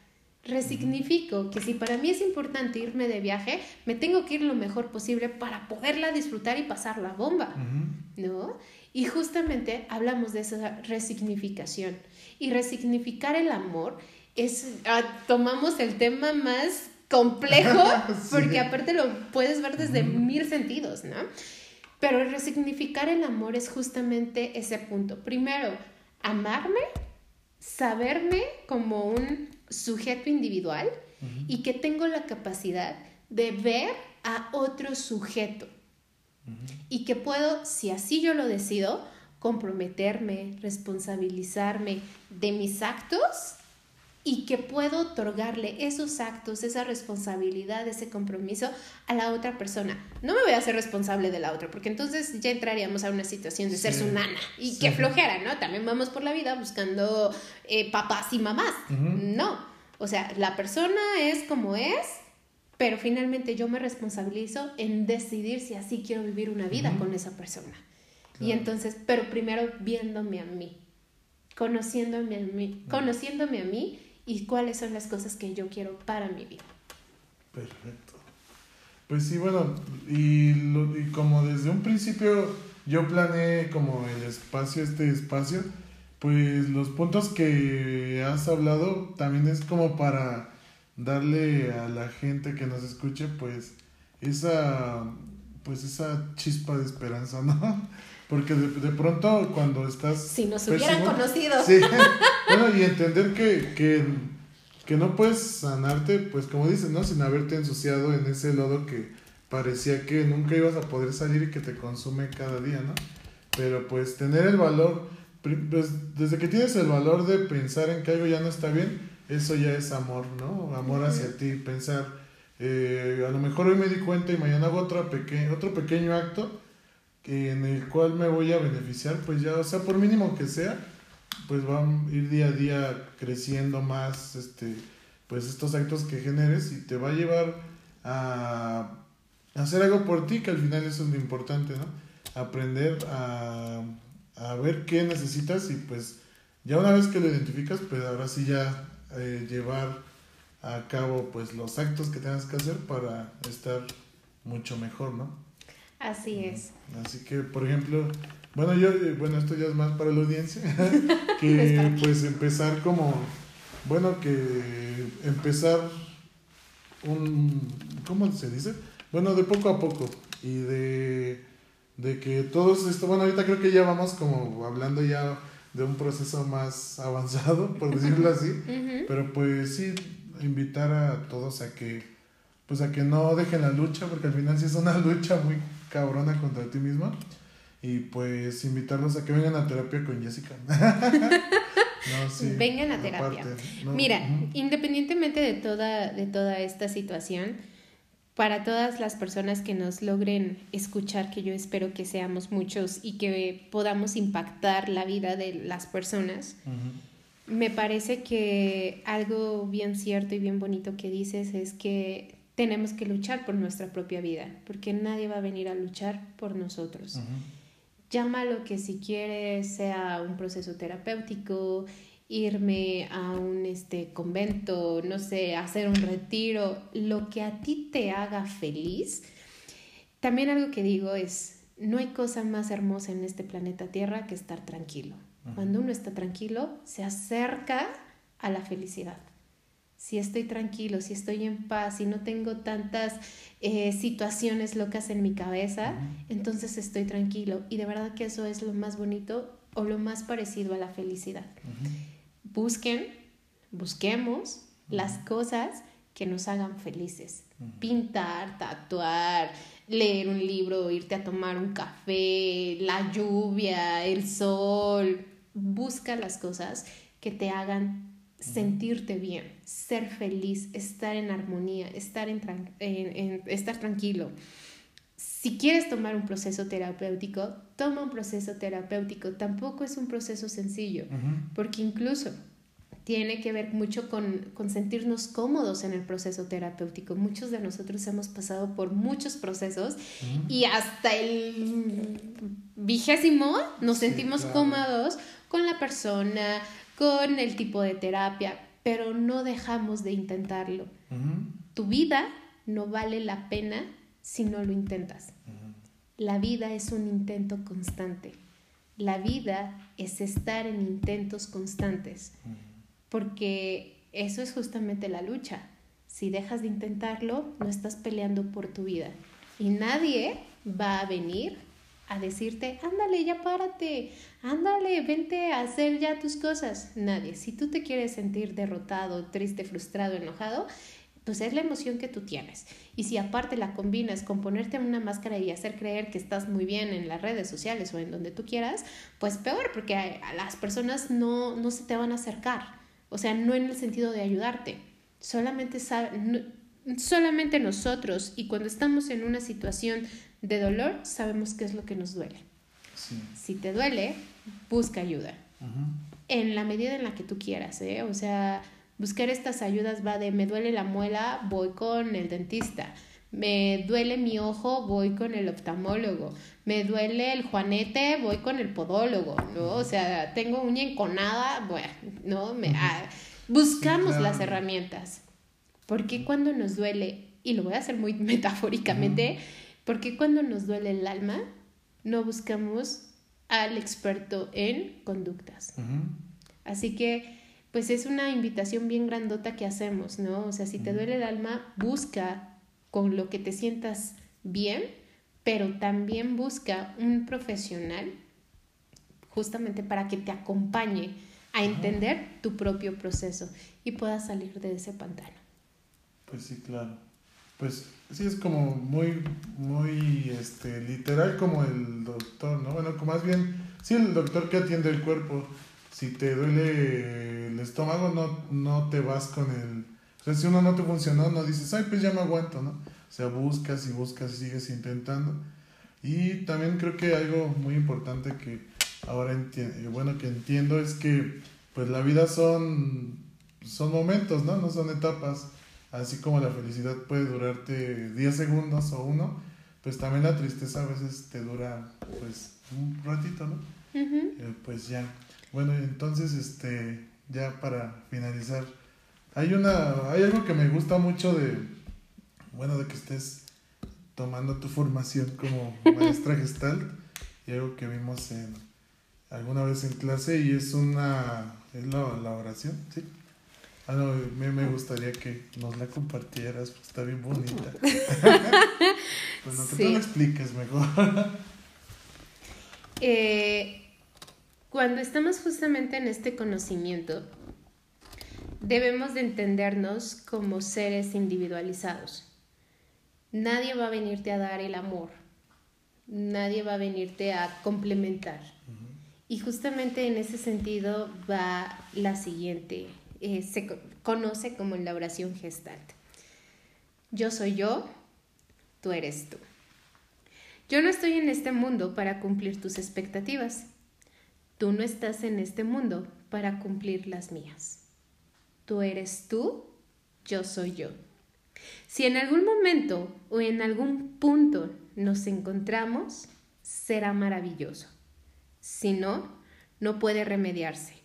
resignifico que si para mí es importante irme de viaje, me tengo que ir lo mejor posible para poderla disfrutar y pasar la bomba, ¿no? Y justamente hablamos de esa resignificación. Y resignificar el amor es, ah, tomamos el tema más complejo, porque aparte lo puedes ver desde mil sentidos, ¿no? Pero resignificar el amor es justamente ese punto. Primero, amarme, saberme como un sujeto individual y que tengo la capacidad de ver a otro sujeto. Y que puedo, si así yo lo decido, comprometerme, responsabilizarme de mis actos y que puedo otorgarle esos actos, esa responsabilidad, ese compromiso a la otra persona. No me voy a hacer responsable de la otra, porque entonces ya entraríamos a una situación de ser su nana y que flojera, ¿no? También vamos por la vida buscando eh, papás y mamás. No, o sea, la persona es como es, pero finalmente yo me responsabilizo en decidir si así quiero vivir una vida con esa persona. Y entonces, pero primero viéndome a mí, conociéndome a mí, conociéndome a mí y cuáles son las cosas que yo quiero para mi vida. Perfecto. Pues sí, bueno, y, lo, y como desde un principio yo planeé como el espacio, este espacio, pues los puntos que has hablado también es como para darle a la gente que nos escuche pues esa pues esa chispa de esperanza, ¿no? Porque de, de pronto cuando estás... Si nos hubieran conocido. Sí, bueno, y entender que, que, que no puedes sanarte, pues como dices, ¿no? Sin haberte ensuciado en ese lodo que parecía que nunca ibas a poder salir y que te consume cada día, ¿no? Pero pues tener el valor, pues, desde que tienes el valor de pensar en que algo ya no está bien, eso ya es amor, ¿no? Amor hacia ti, pensar, eh, a lo mejor hoy me di cuenta y mañana hago otro, peque otro pequeño acto que en el cual me voy a beneficiar, pues ya, o sea, por mínimo que sea, pues van a ir día a día creciendo más, este, pues estos actos que generes y te va a llevar a hacer algo por ti, que al final eso es lo importante, ¿no? Aprender a, a ver qué necesitas y pues ya una vez que lo identificas, pues ahora sí ya eh, llevar a cabo pues los actos que tengas que hacer para estar mucho mejor, ¿no? Así es. Así que, por ejemplo, bueno, yo, eh, bueno, esto ya es más para la audiencia, que pues empezar como, bueno, que empezar un, ¿cómo se dice? Bueno, de poco a poco y de, de que todos esto, bueno, ahorita creo que ya vamos como hablando ya de un proceso más avanzado, por decirlo así, pero pues sí, invitar a todos a que, pues a que no dejen la lucha, porque al final sí es una lucha muy cabrona contra ti mismo. Y pues invitarlos a que vengan a terapia con Jessica. no, sí, Vengan a terapia. aparte, no, Mira, independientemente de toda, de toda esta situación, para todas las personas que nos logren escuchar, que yo espero que seamos muchos y que podamos impactar la vida de las personas, me parece que algo bien cierto y bien bonito que dices es que tenemos que luchar por nuestra propia vida, porque nadie va a venir a luchar por nosotros. Llámalo que si quieres sea un proceso terapéutico, irme a un este, convento, no sé, hacer un retiro, lo que a ti te haga feliz. También algo que digo es, no hay cosa más hermosa en este planeta Tierra que estar tranquilo. Cuando uno está tranquilo, se acerca a la felicidad. Si estoy tranquilo, si estoy en paz, si no tengo tantas eh, situaciones locas en mi cabeza, entonces estoy tranquilo. Y de verdad que eso es lo más bonito o lo más parecido a la felicidad busquen, busquemos las cosas que nos hagan felices. Pintar, tatuar, leer un libro, irte a tomar un café, la lluvia, el sol. Busca las cosas que te hagan sentirte bien, ser feliz, estar en armonía, estar, en, estar tranquilo. Si quieres tomar un proceso terapéutico, toma un proceso terapéutico. Tampoco es un proceso sencillo, porque incluso tiene que ver mucho con, sentirnos cómodos en el proceso terapéutico. Muchos de nosotros hemos pasado por muchos procesos y hasta el vigésimo nos sentimos cómodos con la persona, con el tipo de terapia, pero no dejamos de intentarlo. Tu vida no vale la pena si no lo intentas. La vida es un intento constante. La vida es estar en intentos constantes, porque eso es justamente la lucha. Si dejas de intentarlo, no estás peleando por tu vida. Y nadie va a venir a decirte, ándale, ya párate, ándale, vente a hacer ya tus cosas. Nadie. Si tú te quieres sentir derrotado, triste, frustrado, enojado, pues es la emoción que tú tienes. Y si aparte la combinas con ponerte una máscara y hacer creer que estás muy bien en las redes sociales o en donde tú quieras, pues peor, porque a las personas no, no se te van a acercar. O sea, no en el sentido de ayudarte. Solamente, solamente nosotros y cuando estamos en una situación de dolor sabemos qué es lo que nos duele. Si te duele, busca ayuda. En la medida en la que tú quieras, ¿eh? O sea, Buscar estas ayudas va de me duele la muela, voy con el dentista. Me duele mi ojo, voy con el oftalmólogo. Me duele el juanete, voy con el podólogo, ¿no? O sea, tengo uña enconada, bueno, ¿no? Me, ah, buscamos las herramientas. Porque cuando nos duele, y lo voy a hacer muy metafóricamente, porque cuando nos duele el alma, no buscamos al experto en conductas. Así que pues es una invitación bien grandota que hacemos, ¿no? O sea, si te duele el alma, busca con lo que te sientas bien, pero también busca un profesional justamente para que te acompañe a entender tu propio proceso y puedas salir de ese pantano. Pues sí, claro. Pues sí es como muy, muy este, literal como el doctor, ¿no? Bueno, como más bien, sí, el doctor que atiende el cuerpo si te duele el estómago, no, no te vas con el... O sea, si uno no te funcionó, no dices, ay, pues ya me aguanto, ¿no? O sea, buscas y buscas y sigues intentando. Y también creo que algo muy importante que ahora entiendo, eh, bueno, que entiendo es que pues la vida son, son momentos, ¿no? No son etapas. Así como la felicidad puede durarte 10 segundos o uno, pues también la tristeza a veces te dura pues un ratito, ¿no? Eh, pues ya. Bueno, entonces, este, ya para finalizar, hay una, hay algo que me gusta mucho de, bueno, de que estés tomando tu formación como maestra gestal y algo que vimos en alguna vez en clase y es una, es la, oración, ¿sí? Ah, no, me, me gustaría que nos la compartieras, pues está bien bonita. bueno, que tú lo expliques mejor. eh, cuando estamos justamente en este conocimiento, debemos de entendernos como seres individualizados. Nadie va a venirte a dar el amor, nadie va a venirte a complementar. Y justamente en ese sentido va la siguiente, eh, se conoce como la oración gestalt. Yo soy yo, tú eres tú. Yo no estoy en este mundo para cumplir tus expectativas. Tú no estás en este mundo para cumplir las mías. Tú eres tú, yo soy yo. Si en algún momento o en algún punto nos encontramos, será maravilloso. Si no, no puede remediarse.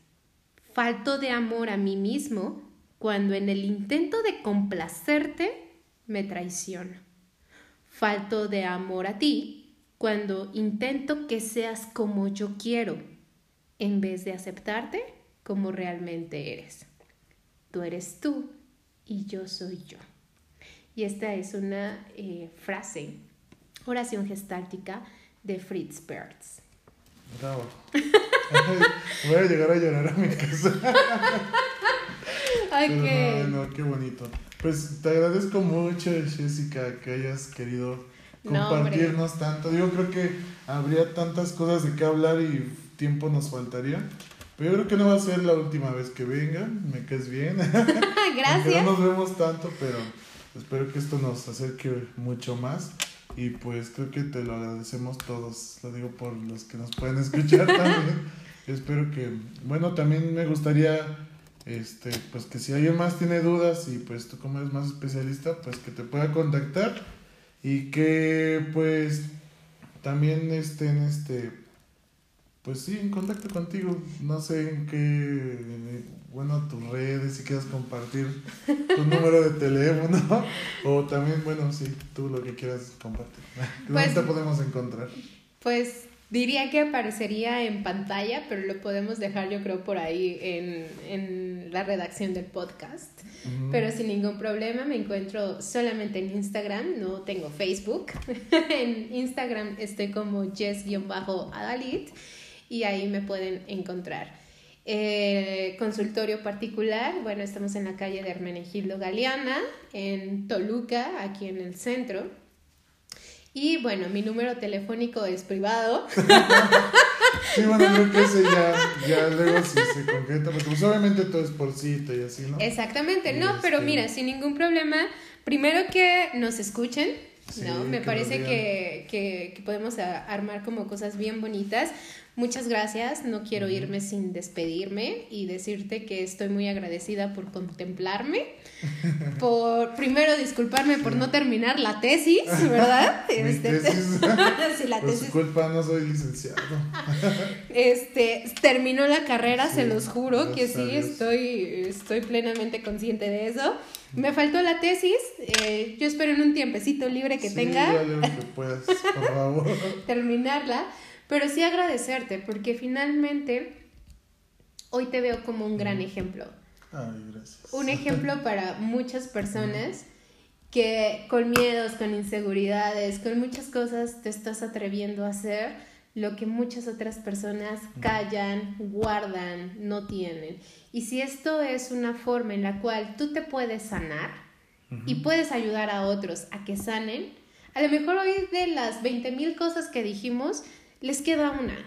Falto de amor a mí mismo cuando en el intento de complacerte me traiciono. Falto de amor a ti cuando intento que seas como yo quiero en vez de aceptarte como realmente eres. Tú eres tú y yo soy yo. Y esta es una eh, frase, oración gestáltica de Fritz Perls. Bravo. Voy a llegar a llorar a mi casa. Ay, qué... No, no, qué bonito. Pues te agradezco mucho, Jessica, que hayas querido compartirnos tanto. Yo creo que habría tantas cosas de qué hablar y tiempo nos faltaría. Pero yo creo que no va a ser la última vez que venga. Me caes bien. Gracias. no nos vemos tanto, pero espero que esto nos acerque mucho más. Y pues creo que te lo agradecemos todos. Lo digo por los que nos pueden escuchar también. espero que, bueno, también me gustaría, este, pues que si alguien más tiene dudas y pues tú como eres más especialista, pues que te pueda contactar y que pues también estén, este, pues sí, en contacto contigo. No sé en qué, bueno, tus redes, si quieres compartir tu número de teléfono. O también, bueno, sí, tú lo que quieras compartir. ¿Dónde Pues- te podemos encontrar? Pues diría que aparecería en pantalla, pero lo podemos dejar yo creo por ahí en, en la redacción del podcast. Pero sin ningún problema me encuentro solamente en Instagram, no tengo Facebook. en Instagram estoy como Jess-Adalit y ahí me pueden encontrar. Eh, consultorio particular, bueno, estamos en la calle de Hermenegildo Galeana, en Toluca, aquí en el centro. Y bueno, mi número telefónico es privado. Sí, bueno, creo que ese ya, ya luego si se concreta, porque pues obviamente todo es por cita y así, ¿no? Exactamente, no, Este- pero mira, sin ningún problema, primero que nos escuchen, Sí, ¿no? Me que parece que, que, que podemos a- armar como cosas bien bonitas. Muchas gracias, no quiero irme sin despedirme y decirte que estoy muy agradecida por contemplarme, por primero disculparme por no terminar la tesis, ¿verdad? Este, tesis. sí, la Por su tesis culpa no soy licenciado. este, terminó la carrera, se los juro que sí, estoy, estoy plenamente consciente de eso. Me faltó la tesis, eh, yo espero en un tiempecito libre que Sí, tenga dale lo que puedas, por favor. terminarla, pero sí agradecerte porque finalmente hoy te veo como un gran ejemplo. Ay, gracias. Un ejemplo para muchas personas que con miedos, con inseguridades, con muchas cosas te estás atreviendo a hacer lo que muchas otras personas callan, guardan, no tienen. Y si esto es una forma en la cual tú te puedes sanar y puedes ayudar a otros a que sanen, a lo mejor hoy de las 20 mil cosas que dijimos, les queda una.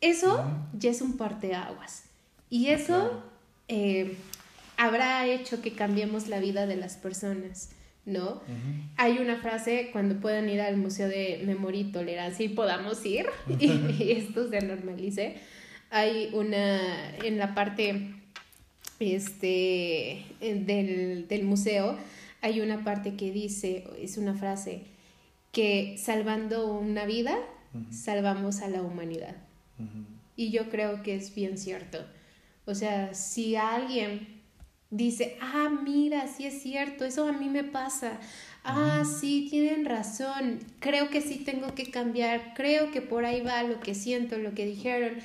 Eso ya es un parteaguas. Y eso Claro. eh, habrá hecho que cambiemos la vida de las personas, ¿no? Hay una frase cuando puedan ir al Museo de Memoria y Tolerancia y podamos ir y esto se normalice. Hay una en la parte este, del, del museo, hay una parte que dice, es una frase, que salvando una vida, Salvamos a la humanidad. Y yo creo que es bien cierto. O sea, si alguien dice, ah, mira, sí es cierto, eso a mí me pasa. Ah, sí, tienen razón. Creo que sí tengo que cambiar. Creo que por ahí va lo que siento, lo que dijeron.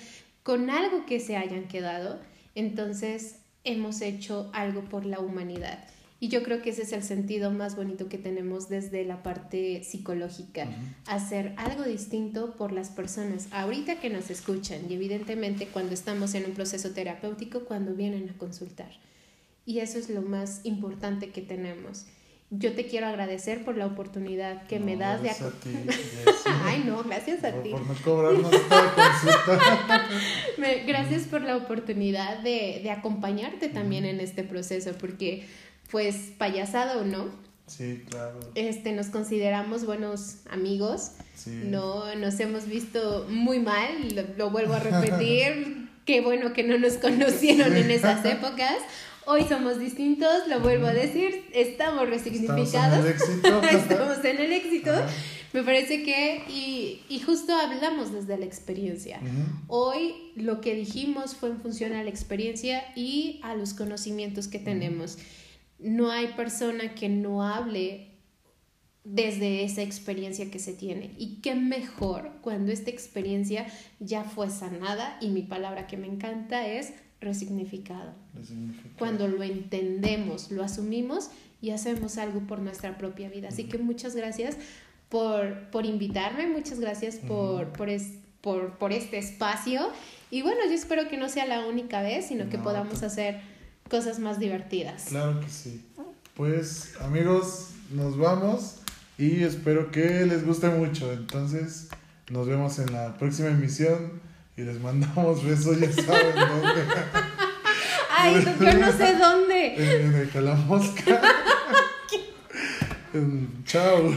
Con algo que se hayan quedado, entonces hemos hecho algo por la humanidad. Y yo creo que ese es el sentido más bonito que tenemos desde la parte psicológica, Ujú. hacer algo distinto por las personas ahorita que nos escuchan y evidentemente cuando estamos en un proceso terapéutico, cuando vienen a consultar. Y eso es lo más importante que tenemos. Yo te quiero agradecer por la oportunidad que me No, das de... a ti, Jessy. Ay, no, gracias a por, ti. por no cobrarnos consulta. Me- Gracias por la oportunidad de, de acompañarte también en este proceso, porque pues payasada o no, Sí, claro. Este, nos consideramos buenos amigos. Sí. No, nos hemos visto muy mal, lo, lo vuelvo a repetir. Qué bueno que no nos conocieron en esas épocas. Hoy somos distintos, lo vuelvo a decir, estamos resignificados. Estamos en el éxito. Estamos en el éxito. Ajá. Me parece que, y, y justo hablamos desde la experiencia. Ujú. Hoy lo que dijimos fue en función a la experiencia y a los conocimientos que tenemos. No hay persona que no hable desde esa experiencia que se tiene. Y qué mejor cuando esta experiencia ya fue sanada y mi palabra que me encanta es resignificado. Resignificado. Cuando lo entendemos, lo asumimos y hacemos algo por nuestra propia vida. Así que muchas gracias por, por invitarme, muchas gracias por, por, es- por, por este espacio. Y bueno, yo espero que no sea la única vez, sino que podamos tú- hacer cosas más divertidas. Claro que sí. Pues amigos, nos vamos y espero que les guste mucho. Entonces, nos vemos en la próxima emisión y les mandamos besos, ya saben dónde. Ay, yo no sé dónde. En, en el Calamosca. Chao.